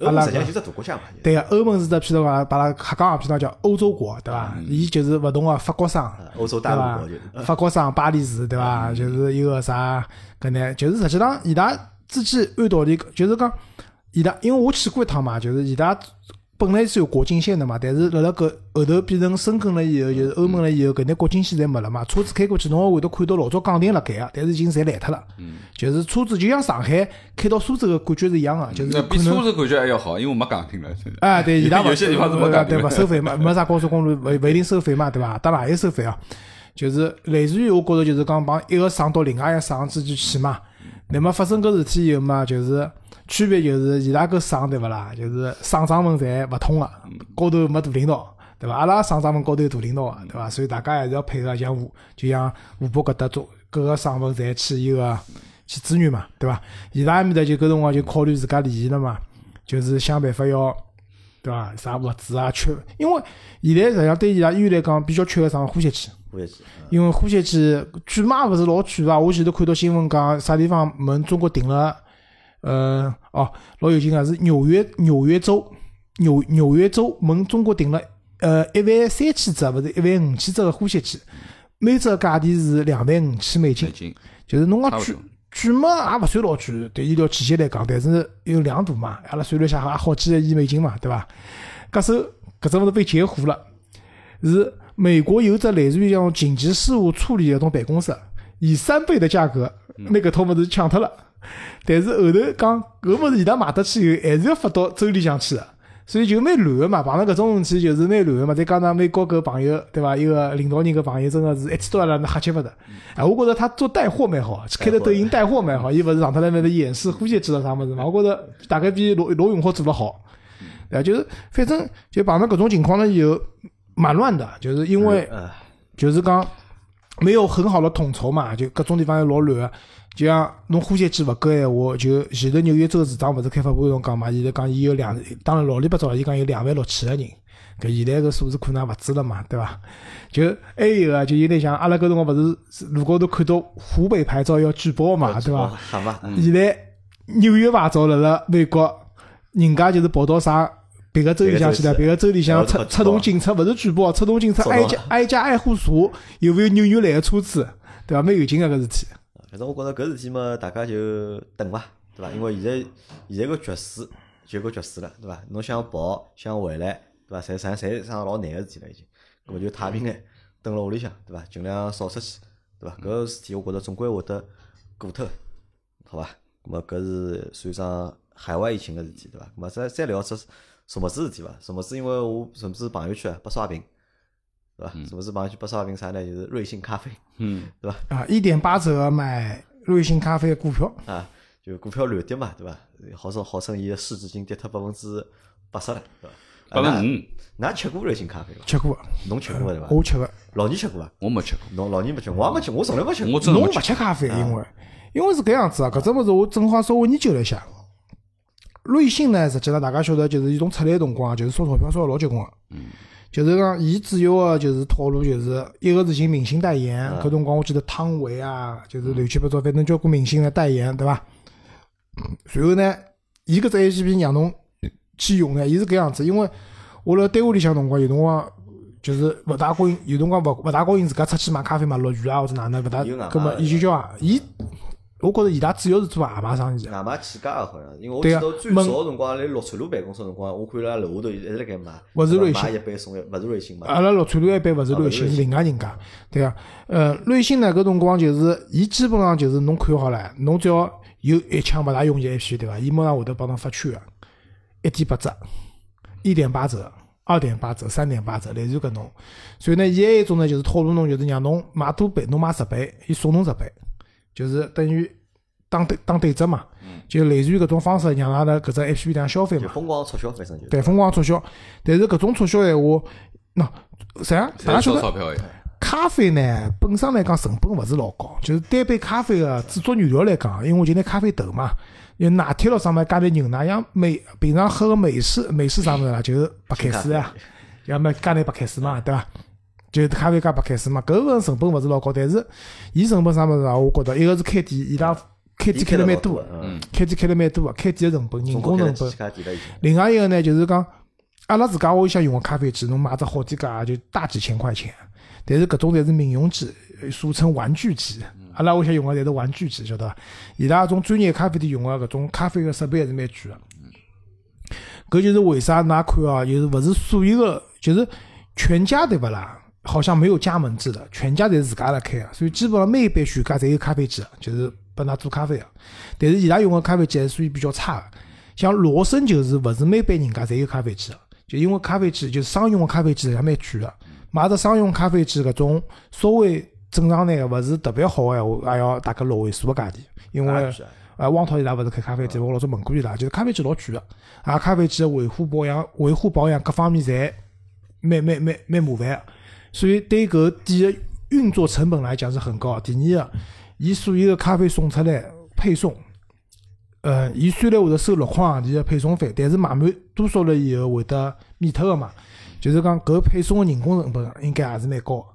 欧阿拉盟实际上就是大国家嘛。对个，欧盟是只譬如讲，把它瞎讲，譬如讲叫欧洲国，对伐？伊就是勿同个法国省，欧洲大陆国就。？法国省巴黎市，对伐？就是一个啥搿呢？就是实际上伊拉之间按道理就是讲，伊拉因为我去过一趟嘛，就是伊拉本来是有国境线的嘛，但是辣辣搿后头变成深根了以后，就是欧盟了以后，搿眼国境线侪没了嘛。车子开过去，侬也会得看到老早岗亭辣盖个，但是已经侪烂脱了。就是车子就像上海开到苏州个感觉是一样个，就是。比苏州感觉还要好，因为我没岗亭了。啊，对，伊拉勿 [LAUGHS] 有些地方是没呃岗亭对勿收费嘛，没啥高速公路勿勿一定收费嘛，对伐？当然也有收费啊，就是类似于我觉着就是讲帮一个省到另外一个省之间去嘛。那么发生搿事体以后嘛，就是区别就是伊拉搿省对勿啦？就是省长们侪勿通个，高头没大领导，对伐？阿拉省长们高头有大领导个，对伐？所以大家还是要配合，像湖就像湖北搿搭做各个省份侪去伊个去支援嘛，对伐？伊拉埃面搭就搿辰光就考虑自家利益了嘛，就是想办法要。对伐？啥物资啊缺，因为现在实际上对伊拉医院来讲比较缺个啥呼吸器。因为呼吸器贵嘛勿是老贵伐？我前头看到新闻讲啥地方问中国订了，呃，哦，老有劲个是纽约纽约州纽纽约州问中国订了呃一万三千只，勿是一万五千只个呼吸机，每只价钿是两万五千美金就是侬讲贵差不多。贵嘛也勿算老贵，对医疗器械来讲，但是有两大嘛，阿拉算了一下，也好几个亿美金嘛，对伐？搿首搿只物事被截胡了，是美国有只类似于像紧急事务处理的种办公室，以三倍的价格拿搿套物事抢脱了。[LAUGHS] 但是后头讲搿物事伊拉买得起以后，还是要发到州里向去的，所以就蛮乱个嘛。碰到搿种事体就是蛮乱个嘛。再加上美国搿朋友对伐？一个领导人搿朋友真个是一记刀让人瞎吃勿得。哎，我觉着他做带货蛮好，开着抖音带货蛮好。伊勿是上头来那头演示呼吸机了啥物事嘛？我觉着大概比罗罗永浩做得好。对啊，就是反正就碰到搿种情况了以后，蛮乱的，就是因为呃，就是讲没有很好的统筹嘛，就各种地方要老乱个。就像侬呼吸机勿够闲话，就前头纽约州市长勿是开发布会上讲嘛，现在讲伊有两，当然老里八糟，伊讲有两万六千个人，搿现在搿数字可能也勿止了嘛，对伐？就还有个，就有点像阿拉搿辰光勿是路高头看到湖北牌照要举报嘛，对伐？好嘛，现在纽约牌照辣辣美国，人家就是跑到啥别个州里向去了，别个州里向出出动警察，勿是举报，出动警察挨家挨家挨户查有没有扭扭来个车子，对伐？蛮有劲个搿事体。反正我觉着搿事体嘛，大家就等伐，对伐？因为现在现在个局势就搿局势了，对伐？侬想跑想回来，对伐？侪啥侪桩老难个事体了已经，搿么就太平眼蹲辣屋里向，对伐？尽量少出去，对伐？搿事体我觉着总归会得过脱，好伐？搿么搿是算上海外疫情个事体，对伐？搿么再再聊只什么子事体伐？什么子因为我什么子朋友圈啊被刷屏，对伐？是勿是帮去八十二瓶啥呢？就是瑞幸咖啡，嗯，[LAUGHS] 对伐？啊，一点八折买瑞幸咖啡的股票，啊，就股票乱跌嘛，对伐？号称号称伊个市值已经跌脱百分之八十了，对伐？百分之五，五，㑚吃过瑞幸咖啡伐？吃过，侬吃过对伐？我吃个。老倪吃过伐？我没吃过，侬老倪没吃，我也没吃，我从来没吃过。侬我真的没吃勿吃咖啡，因为因为是搿样子啊，搿只物事我正好稍微研究了一下。瑞幸呢，实际上大家晓得，就是伊从出来的辰光，就是烧钞票烧得老结棍个。就是讲，伊主要个就是套路，就是一个是寻明星代言，搿辰光我记得汤唯啊，就是乱七八糟，反正交关明星来代言，对伐？随后呢，伊搿只 A P P 让侬去用呢，伊是搿样子，因为我辣单位里向辰光有辰光。就是勿大高兴，有辰光勿勿大高兴，自家出去买咖啡嘛，落雨啊或者哪能勿大，有外卖葛末伊就叫啊，伊，我觉着伊拉主要是做外卖生意的。外卖起家个好像，因为我记得最问早辰光辣绿川路办公室辰光，我看伊拉楼下头一直辣盖卖，勿是瑞幸买一杯送一，勿是瑞幸嘛？阿拉绿川路一般勿是瑞，幸是另外人家，对啊。呃，瑞幸呢搿辰光就是，伊基本上就是侬看好了，侬只要有一枪勿大容易 A P 对伐？伊马上会得帮侬发券个，一点八折，一点八折。二点八折、三点八折，类似于搿种。所以呢，伊还有一种呢，就是套路侬，就是让侬买多杯，侬买十杯，伊送侬十杯，就是等于打对打对折嘛。就类似于搿种方式，让阿拉搿只 A P P 里向消费嘛。就疯狂促销，反正就对，疯狂促销。但是搿种促销闲话，喏，啥？大家侪晓得，钞票呀，咖啡呢本身来讲成本勿是老高，就是单杯咖啡个制作原料来讲，因为我就拿咖啡豆嘛，有奶贴咯上面加点牛奶，像美平常喝个美式美式啥物事啦，就是白开水啊，要么加点白开水嘛，对伐？就是咖啡加白开水嘛，搿个成本勿是老高，但是伊成本啥物事啊？我觉着一个是开店，伊拉开店开了蛮多个，嗯，开店开了蛮多个，开店个成本、人工成本。另外一个呢，就是讲阿拉自家屋里向用个咖啡机，侬买只好几家就大几千块钱，但是搿种侪是民用机，俗称玩具机。阿拉屋里向用个侪是玩具机，晓得伐？伊拉种专业咖啡店用个搿种咖啡个设备还是蛮贵个。搿就是为啥㑚看哦，就是勿是所有个，就是全家对勿啦？好像没有加盟制的，全家侪是自家来开个，所以基本上每一间全家侪有咖啡机的，就是拨㑚做咖啡个。但是伊拉用个咖啡机还是属于比较差个。像罗森就是勿是每班人家侪有咖啡机个，就因为咖啡机就是商用个咖啡机也蛮贵个，买只商用咖啡机搿种稍微正常眼个勿是特别好个闲话，也要大概六位数个价钿，因为啊汪涛伊拉勿是开咖啡店，我老早问过伊拉，就是咖啡机老贵个，啊，咖啡机个维护保养、维护保养各方面侪蛮蛮蛮蛮麻烦个，所以对搿店个运作成本来讲是很高的。第二个，伊所有个咖啡送出来配送，呃，伊虽然会得收六块洋钿个配送费，但是买满多少了以后会得免脱个嘛，就是讲搿配送个人工成本应该也是蛮高个。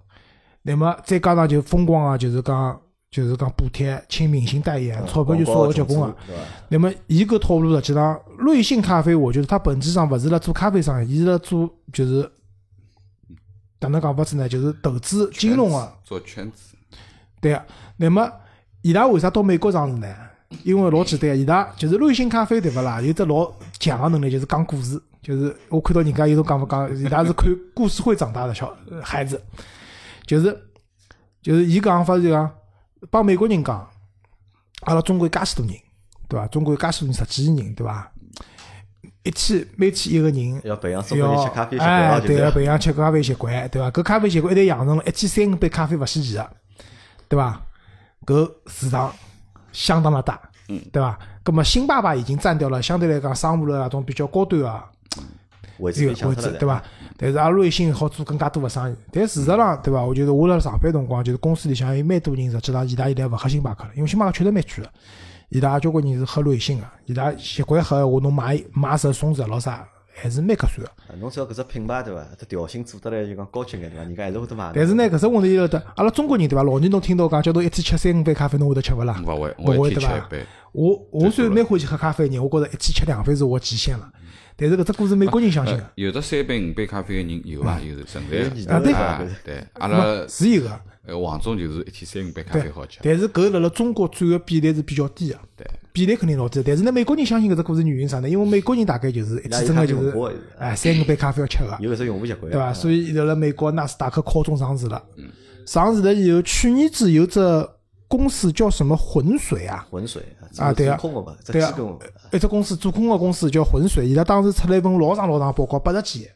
那么再加上就疯狂个，就是讲就是讲补贴，请明星代言，钞票就烧个结棍个。嗯对伐？那么伊搿套路实际上，瑞幸咖啡，我觉得它本质上勿是辣做咖啡生意，伊是辣做就是哪能讲法子呢？就是投资金融个、做圈子，对个。那么伊拉为啥到美国上市呢？因为老简单，伊拉就是瑞幸咖啡对勿啦？有只老强个能力，就是讲故事。就是我看到人家有种讲法讲，伊拉是看故事会长大的小呃孩子，就是就是伊讲法是讲帮美国人讲，阿拉中国有介许多人，对伐？中国有介许多人，十几亿人，对伐？一天每天一个人要培养中国人吃咖啡习惯哎，对个，是培养吃咖啡习惯，对伐？搿咖啡习惯一旦养成了，一天三五杯咖啡勿稀奇个，对伐？搿市场相当的大，嗯，对伐？葛么星巴克已经占掉了相对来讲商务的那种比较高端个位置对伐？但是阿拉瑞幸好做更加多个生意，但事实上，对伐？我觉得我辣上班辰光，就是公司里向有蛮多人，实际上伊拉现在勿喝星巴克了，因为星巴克确实蛮贵个。伊拉交关人是喝瑞幸个，伊拉习惯喝闲话，侬买买十送十咾啥，还是蛮合算个。啊侬只要搿只品牌对伐？它调性做得来就讲高级眼对伐？人家还是会得买的。但是呢，搿只问题就得，阿拉中国人对伐？老年侬听到讲叫侬一天吃三五杯咖啡，侬会得吃勿啦？勿会，勿会我一天对伐吃一杯，我我虽然蛮欢喜喝咖啡的人，我觉着一天吃两杯是我极限了。但是搿只故事美国人相信个，呃有的三杯五杯咖啡个人有伐？有存在啊对。啊对，阿拉是有个。呃王总就是一天三五杯咖啡好吃，但是搿辣辣中国占个比例是比较低个，对，比例肯定老低。但是呢，美国人相信搿只故事原因啥呢？因为美国人大概就是一天真个就是哎三五杯咖啡要吃个，有搿只用户习惯，对伐？所以辣辣美国纳斯达克靠中上市了。上市了以后，去年子有只公司叫什么浑水啊？浑水啊对啊。空个嘛，对啊。一只公司做空个公司叫浑水，伊拉当时出了一份老长老长报告，八十几页，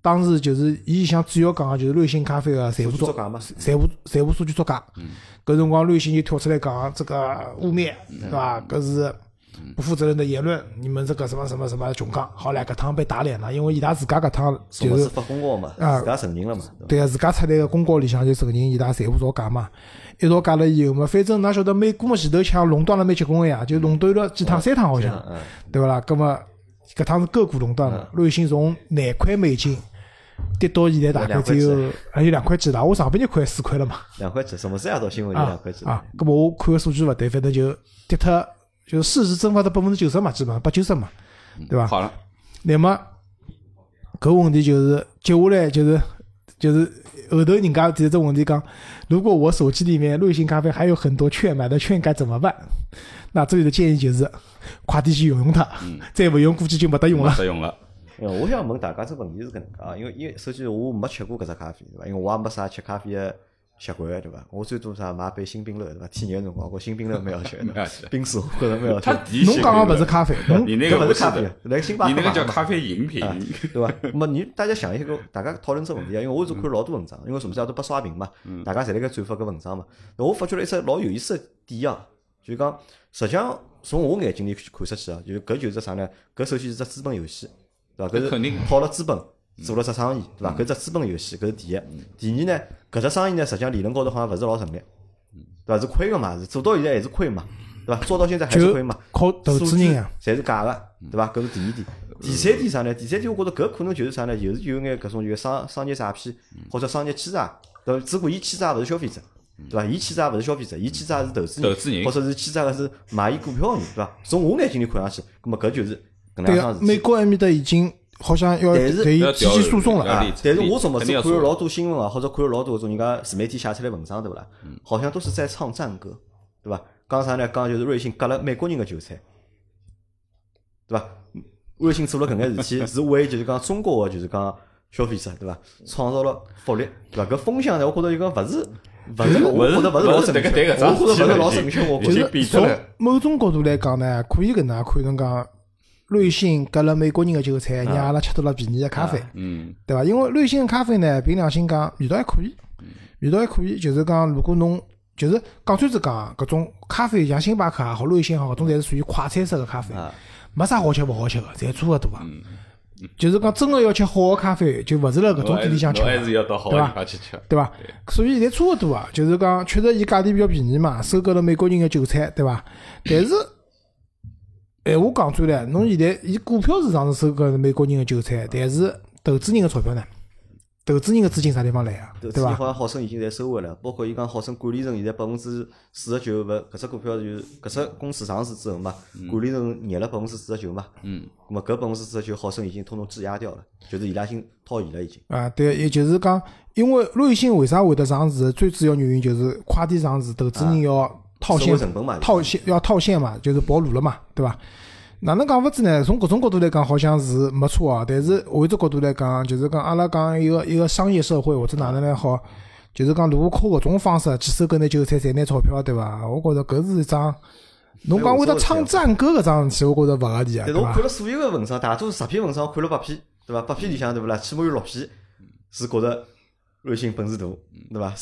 当时就是伊想主要讲个就是瑞幸咖啡个财务作数据作假嘛，财务财务数据作假。搿辰光瑞幸就跳出来讲这个污蔑，对伐？搿是不负责任的言论，你们这个什么什么什么穷讲，好唻，搿趟被打脸了，因为伊拉自家搿趟就是什么司法公告嘛，啊自家承认了嘛，对伐？对个，自家出来个公告里向就承认伊拉财务造假嘛。一造假了以后嘛，反正㑚晓得美股嘛前头抢垄断了蛮结棍个呀，就垄断了几趟，三趟好像，嗯，对勿啦？葛么搿趟是个股垄断了，瑞幸从廿块美金跌到现在大概只有还有两块几了，我上半日看四块了嘛。两块几，什么三夜到新闻有啊两块几，啊，搿么我看个数据勿对，反正就跌脱，就是市值蒸发到百分之九十嘛，基本上八九十嘛，对伐？好了，那么搿问题就是接下来就是就是后头人家提这问题讲，如果我手机里面瑞幸咖啡还有很多券，买的券该怎么办？那这里的建议就是快点去用用它，再勿用估计就没得用了。没得用了。呃，我想问大家只问题是搿能介啊，因为因为首先我没吃过搿只咖啡，对伐？因为我也没啥吃咖啡个习惯，对伐？我最多啥买杯新冰乐，对伐？体验个辰光，我新冰乐蛮好吃的冰水我觉着蛮好吃他的。侬讲个勿是咖啡，侬你那个不是的勿是咖啡，来星巴克你那个叫咖啡饮品。啊，对伐？那么你大家想一个，大家讨论只问题啊，因为我是看老多文章，因为什么叫都不刷屏嘛，大家侪辣盖转发搿文章嘛。那我发觉了一只老有意思个点啊，就是讲，实际上从我眼睛里看出去啊，就是搿就是啥呢？搿首先是只资本游戏，对伐？搿搿肯定是套了资本做了只生意，对伐？搿只资本游戏搿是第一。第二呢，搿只生意呢，实际上理论高头好像勿是老成立，对伐？是亏个嘛，是做到现在还是亏嘛，对伐？做到现在还是亏嘛。靠投资人啊，侪是假个，对伐？搿是第二点。第三点啥呢？第三点我觉着搿可能就是啥呢？就是有眼搿种就是商商业诈骗或者商业欺诈，对伐？只不过伊欺诈勿是消费者，对伐？伊欺诈勿是消费者，伊欺诈是投资人，投资人或者是欺诈个是买伊股票个人，对伐？从我眼睛里看上去，葛末搿就是搿能样桩，事。美国埃面搭已经好像要但是要对伊提起诉讼了啊。但是我怎么是看了老多新闻啊，或者看了老多搿种人家自媒体写出来文章，对勿啦？好像都是在唱赞歌，对伐？讲啥呢？讲就是瑞幸割了美国人的韭菜，对伐？瑞幸做了搿眼事体，是为就是讲中国个就是讲消费者，对伐？创造了福利，对伐？搿风向呢，我觉着就讲勿是勿是，我觉着勿是老正确，我觉着勿是老正确，我觉得了某种角度来讲呢，可以搿能介看成讲，瑞幸割了美国人的韭菜，让阿拉吃到了便宜的咖啡，嗯，对伐？因为瑞幸个咖啡呢，凭良心讲，味道还可以，味道还可以。就是讲，如果侬就是讲穿子讲，搿种咖啡像星巴克也好，瑞幸也好，搿种侪是属于快餐式的咖啡，啊，没啥好吃勿好吃的，侪差勿多啊。就是讲，真个要吃好个咖啡，就勿是辣搿种店里向吃侬还是，要到好个地方去吃。对伐？所以侪差勿多啊。就是讲，确实伊价钿比较便宜嘛，收割了美国人的韭菜，对伐？但是，闲话讲转来，侬现在伊股票市场是收割美国人的韭菜，但是投资人的钞票呢？投资人个资金啥地方来啊？投资人对伐？好像好生已经在收回了，包括伊讲好生管理层现在百分之四十九勿，搿只股票就是搿只公司上市之后嘛，管理层捏了百分之四十九嘛，嗯，咁么搿百分之四十九好生已经统统质押掉了，就是伊拉已经套现了已经。啊，对，也就是讲，因为瑞幸为啥会得上市？最主要原因就是快点上市，投资人要套收现套现要套现嘛，就是跑路了嘛，对伐？哪能讲法子呢？从各种角度来讲，好像是没错啊。但是换一只角度来讲，就是讲阿拉讲一个一个商业社会或者哪能来好，就是讲如果靠搿种方式去收搿眼韭菜赚点钞票，对伐？我觉着搿是一桩，侬讲会得唱赞歌搿桩事体，我觉着勿合理啊，但是我看？了所有个文章，大多数十篇文章我看了八篇，对伐？八篇里向对勿啦？起码有六篇是觉着瑞幸本事大，对伐？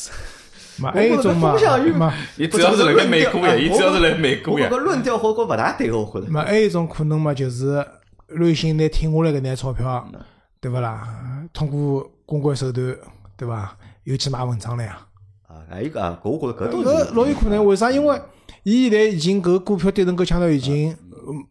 嘛，还有一种嘛嘛，伊主要是辣盖美国呀，伊主要是辣美国呀我论调或者勿大对个，我觉着。嘛，还有一种可能嘛，就是瑞幸拿听下来搿眼钞票，对勿啦？通过公关手段，对伐？又去买文章了呀。啊，还有一个我觉着搿都搿是老有可能，为啥？因为伊现在已经搿股票跌成搿腔头，已经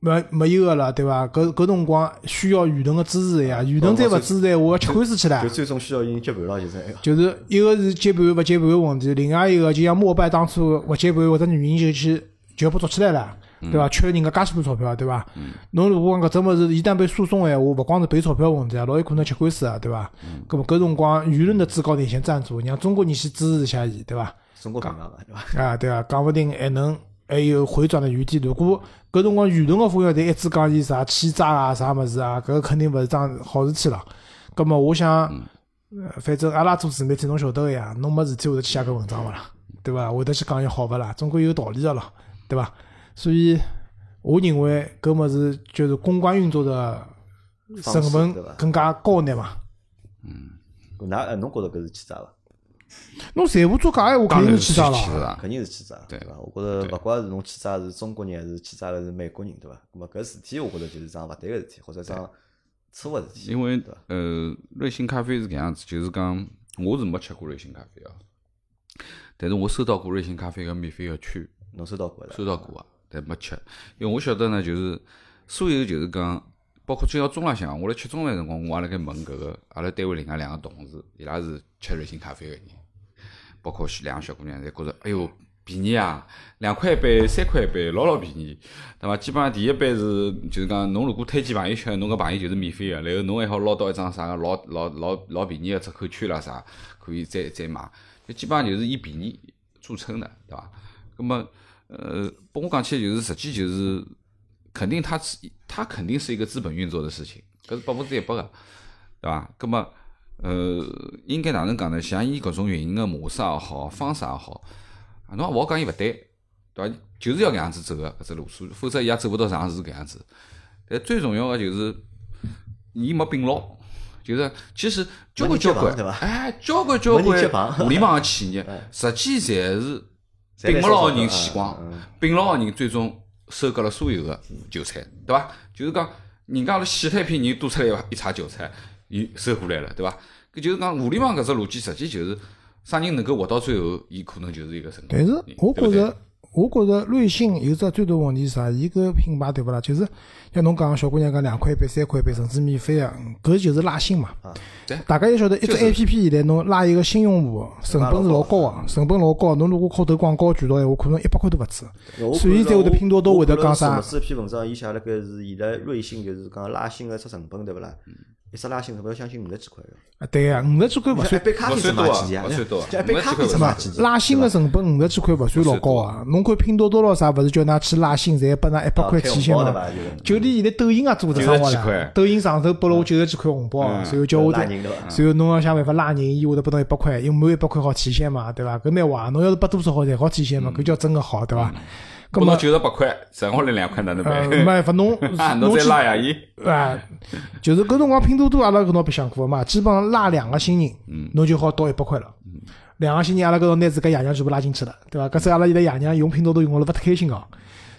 没没有个了，对伐？搿搿辰光需要舆论个支持的呀，舆论再勿支持的话，吃官司去了就。最终需要伊接盘了，就是哎就是一个是接盘勿接盘个问题，另外一个就像摩拜当初勿接盘，或者原因就去就要被捉起来了，对伐？缺了人家介许多钞票，对伐？侬如果讲搿只物事一旦被诉讼个闲话，勿光是赔钞票问题啊，老有可能吃官司啊，对伐？搿么搿辰光舆论的制高点先站住，让中国人去支持一下伊，对伐？中国平常嘛，对伐？啊，对啊，讲勿定还能还有回转的余地。如果搿辰光舆论个风向侪一直讲伊啥欺诈啊啥物事啊，搿肯定勿是桩好事体了。葛末我想，呃反正阿拉做自媒体侬晓得个呀，侬没事体会得去写搿文章勿啦？对伐？会得去讲伊好勿啦？总归有道理个咯，对伐？所以我认为搿物事就是公关运作的成方本更加高眼嘛。嗯，搿㑚呃，侬觉着搿是欺诈伐？[LAUGHS] 侬财务做假闲话，肯定是欺诈了。肯定是欺诈，对伐？我觉着勿怪是侬欺诈是中国人，还是欺诈个是美国人，对伐？咁么搿事体，我觉着就是桩勿对个事体，或者桩错个事体。因为？呃，瑞幸咖啡是搿样子，就是讲我是没吃过瑞幸咖啡啊，但是我收到过瑞幸咖啡个免费个券，侬收到过的？收到过啊，但没吃，因为我晓得呢，就是所有就是讲，包括今朝中浪向，我辣吃中饭辰光，我也辣盖问搿个阿拉单位另外两个同事，伊拉是吃瑞幸咖啡个人，包括两个小姑娘，侪觉着哎哟便宜啊，两块一杯、三块一杯，老老便宜，对伐？基本上第一杯是就是讲，侬如果推荐朋友吃，侬搿朋友就是免费个，然后侬还好捞到一张啥个老老老老便宜个折扣券啦啥，可以再再买，就基本上就是以便宜著称的，对伐？葛么呃，拨我讲起来就是，实际就是肯定它是它肯定是一个资本运作的事情，搿是百分之一百个，对伐？葛么呃，应该哪能讲呢？像伊搿种运营个模式也好，方式也好，啊，侬也勿好讲伊勿对，对伐？就是要搿样子走个搿只路数，否则伊也走勿到上市搿样子。但最重要个就是，伊没并牢。就是，其实交关交关对，伐哎，交关交关棒互联网个企业，实际侪是并勿牢个人死光，并牢个人最终收割了所有的韭菜，对伐？就是讲，人家阿拉洗脱一批人多出来一茬韭菜，伊收过来了，对伐？搿就是讲，互联网搿只逻辑实际就是啥人能够活到最后，伊可能就是一个成功但是我觉着，我觉着瑞幸有只最大问题是啥？伊搿品牌对勿啦？就是像侬讲，小姑娘讲两块一杯、三块一杯，甚至免费个，搿就是拉新嘛对。大家要晓得，一只 A P P 现在侬拉一个新用户，成本是老高个，成本老高。侬如果靠投广告渠道闲话，可能一百块都勿止。所以才会得拼多多会得讲啥我看了是一篇文章，伊写了个是现在瑞幸就是讲拉新个只成本对勿啦？一只拉新成本要相信五十几块个。啊，对个，五十几块勿算。一杯咖啡勿算多啊只卖几钿啊？勿算一杯咖啡只卖几钿？拉新个成本五十几块勿算老高啊！侬看拼多多咯啥，勿是叫㑚去拉新，侪拨㑚一百块提现嘛？就连现在抖音也做得生活90几块了，抖音上头拨了我九十几块红包，嗯然后叫我再，拉人对伐？然后侬要想办法拉人，伊会得拨侬一百块，因为满一百块好提现嘛，对伐？搿蛮坏，侬要是拨多少好才好提现嘛，搿叫真个好，对伐？搿么侬九十八块，剩下来两块哪能呃，办？没办法，[LAUGHS] 侬侬再拉呀伊，啊，[LAUGHS] 就是搿辰光拼多多阿拉搿侬白相过嘛，基本上拉两个新人，嗯侬就好到一百块了。两个新人阿拉搿种拿自家爷娘全部拉进去了，对伐？搿次阿拉现在爷娘用拼多多用了勿太开心哦，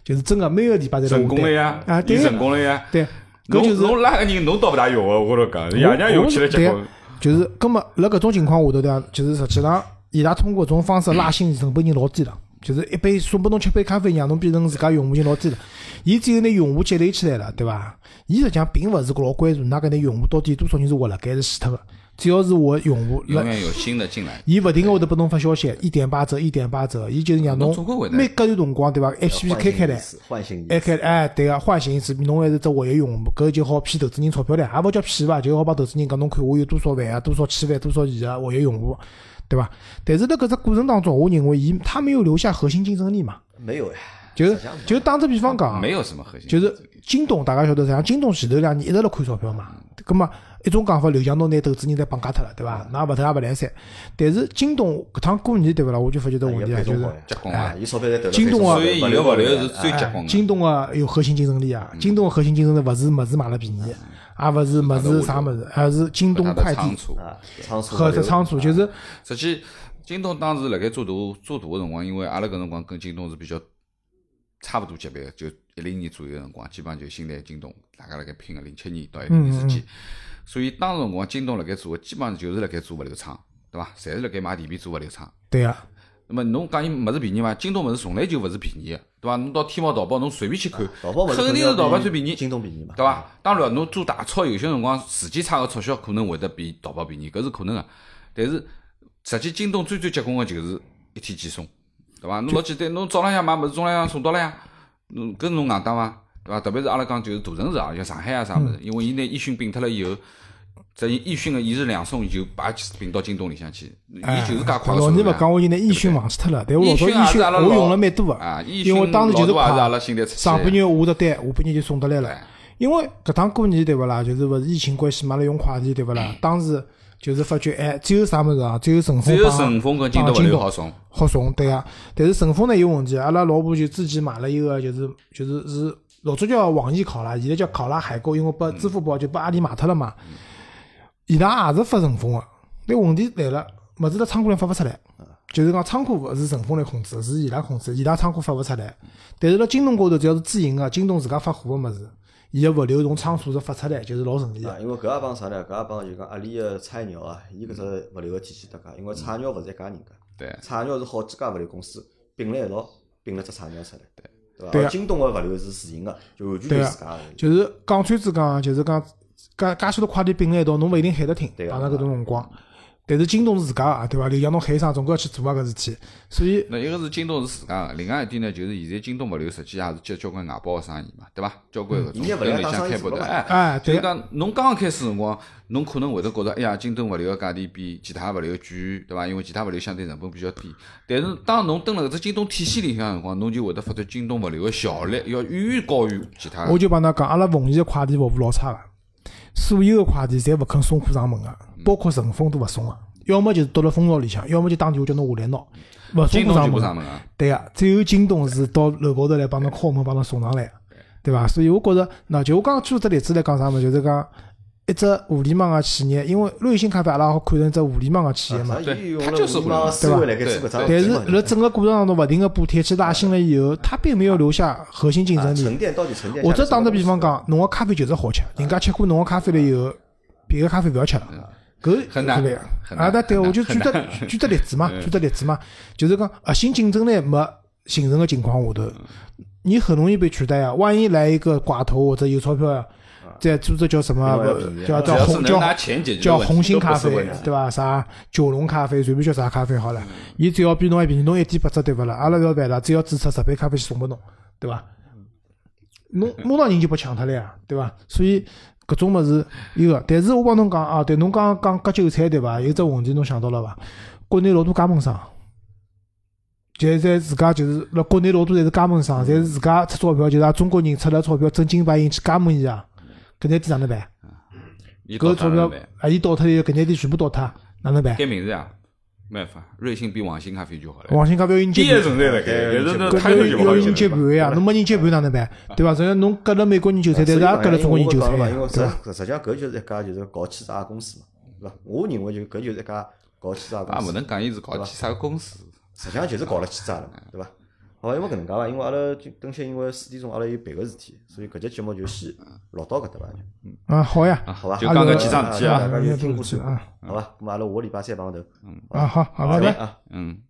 就是真个每个礼拜侪成功了呀，啊，对成功了呀。对，搿侬就是侬拉个人侬倒勿大用个，我跟侬讲，爷娘用起来结棍。就是，葛么辣搿种情况下头对伐？就是实际上，伊拉通过搿种方式拉新成本已经老低了。就是一杯送拨侬吃杯咖啡，让侬变成自家用户已经老低了。伊只有拿用户积累起来了，对伐？伊实际上并勿是老关注㑚搿眼用户到底多少人是活辣盖是死脱个。只要是我用户，永远有新的进来，伊勿停个会得拨侬发消息，一点八折，一点八折，伊就是让侬侬总归会的每隔段辰光对伐？A P P 开开来，唤醒哎开哎对个，唤醒一次，侬还是只活跃用户，搿就好骗投资人钞票了，也勿叫骗伐，就好帮投资人讲，侬看我有多少万啊，多少千万，多少亿啊活跃用户，对伐？但是辣搿只过程当中，我认为伊他没有留下核心竞争力嘛，没有呀，就就打只比方讲，没有什么核心。就是京东，大家晓得啥？京东前头两年一直辣亏钞票嘛。葛么一种讲法，刘强东拿投资人侪绑架脱了，对伐？那勿脱也勿来三。但是京东搿趟过年对勿啦？我就发觉得问题啊，就是结棍啊！啊伊钞票侪投了京东啊所以伊个物流是最结棍的。京东啊有核心竞争力啊。京东的核心竞争力勿是物事买了便宜，也勿是物事啥物事，而是京东快递仓储，啊，仓储和这仓储，就是实际京东当时辣盖做大做大个辰光，因为阿拉搿辰光跟京东是比较差勿多级别个，就一零年左右个辰光，基本上就新来京东，大家辣盖拼个零七年到一零年之间。所以当时辰光，京东辣盖做个基本上就是辣盖做物流仓，对伐？侪是辣盖买地皮做物流仓。对个。那么侬讲伊物事便宜伐？京东物事从来就勿是便宜个，对伐？侬到天猫、淘宝，侬随便去看，肯定是淘宝最便宜，京东便宜嘛，对伐？当然，侬做大钞，有些辰光时间差个促销可能会得比淘宝便宜，搿是可能个。但是实际京东最最结棍个就是一天寄送，对伐？侬老简单，侬早浪向买物事，中浪向送到了呀，侬搿侬硬当伐？对伐？特别是阿拉讲就是大城市啊，像上海啊啥物事，因为伊拿易迅并脱了以后，这易迅个一日两送就把并到京东里向去，伊哎就是介快个老年勿讲，我现在易迅忘记脱了，但我老早易迅我用了蛮多个因为当时就是快上半的日下的单，下半日就送得来了哎。因为搿趟过年对勿啦，就是勿是疫情关系嘛，了用快递对勿啦？当时就是发觉，哎，只有啥物事啊？只有顺丰只有顺丰跟京东京东好送。好送，对个。但是顺丰呢有问题，阿拉老婆就之前买了一个，就是就是是老早叫网易考拉，现在叫考拉海购，因为拨支付宝就拨阿里买脱了嘛。伊拉也是发顺丰个，但问题来了，物事辣仓库里发勿出来，就是讲仓库勿是顺丰来控制，是伊拉控制，伊拉仓库发勿出来。但是辣京东高头，只要是自营个，京东自家发货个物事，伊个物流从仓储是发出来，就是老顺利啊，个。因为搿也帮啥呢？搿也帮就讲阿里个菜鸟啊，伊搿只物流个体系搭界，因为菜鸟勿是一家人家，对，菜鸟是好几家物流公司并辣一道并了只菜鸟出来，对对伐？对啊京东个物流是自营个，就完全自家个。就是讲穿子讲，就是讲介介许多快递并辣一道，侬勿一定喊得听，对个碰到搿种辰光。但是京东是自家个，对伐？就像侬喊一声，总归要去做啊搿事体。所以那一个是京东是自家个，另外一点呢，就是现在京东物流实际也是接交关外包个生意嘛，对伐？交关搿种跟里向开不的，生意做了嘛哎，哎，对个，就讲，侬刚刚开始辰光，侬可能会得觉着，哎呀，京东物流个价钿比其他物流贵，对伐？因为其他物流相对成本比较低。但是当侬蹲辣搿只京东体系里向个辰光，侬就会得发觉京东物流个效率要远远高于其他我就帮㑚讲，阿拉奉贤个快递服务老差个，所有个快递侪勿肯送货上门个，包括顺丰都勿送个，要么就是丢辣蜂巢里向，要么就打电话叫侬下来拿，勿送货上门。个。对个，只有京东是到楼高头来帮侬敲门，帮侬送上来个，对伐？所以我觉着，那就我刚刚举只例子来讲啥么，就是讲一只互联网个企业，因为瑞幸咖啡阿拉好看成一只互联网个企业嘛。它就是互联网互思维来盖做搿桩但是辣整个过程当中，勿停个补贴去拉新了以后，它并没有留下核心竞争力。啊沉淀到底沉淀下来或者。打个比方讲，侬个咖啡就是好吃，人家吃过侬个咖啡了以后，别个咖啡勿要吃了，搿很难对个很难啊，那对，我就举只举只例子嘛，[LAUGHS] 举只例子嘛，就是讲核心竞争力没形成个情况下头，你很容易被取代啊。万一来一个寡头或者有钞票呀，再做只叫什么叫叫红叫叫红星咖啡对伐？啥九龙咖啡，随便叫啥咖啡好了，伊只要比侬还便宜，侬一点八折对勿啦？阿拉勿要办了，只要注册十杯咖啡送拨侬，对伐？侬马上人就被抢脱了呀，对伐？所以搿种物事有个，但是我帮侬讲啊，对侬刚刚讲割韭菜对伐？有只问题侬想到了伐？国内老多加盟商，现在自家就是辣国内老多侪是加盟商，侪是自家出钞票，就是阿中国人出了钞票真金白银去加盟伊啊，搿眼店哪能办？伊到搿钞票？啊，伊倒脱以后，搿眼店全部倒脱，哪能办？改名字呀，没办法，瑞幸比网信咖啡就好了。网信咖啡要人接盘，第一存在了，该，但是那搿态度就不好要人接接盘呀，侬没人接盘哪能办？对伐？所以侬割了美国人韭菜，但是也割了中国人韭菜嘛，因为，对伐？实实际上搿就是一家就是搞欺诈个公司嘛，对伐？我认为就搿就是一家搞欺诈个啊，公司，也勿能讲伊是搞欺诈个公司。实际上就是搞了欺诈了嘛，对伐？好，因为搿能介伐，因为阿拉就等歇，因为四点钟阿拉有别个事体，所以搿节节目就先录到搿搭伐，嗯啊，好呀，好伐？就讲搿几桩事体啊大家就听过去啊好吧？咁阿拉下个礼拜三碰头，啊，好好，拜拜。啊。嗯。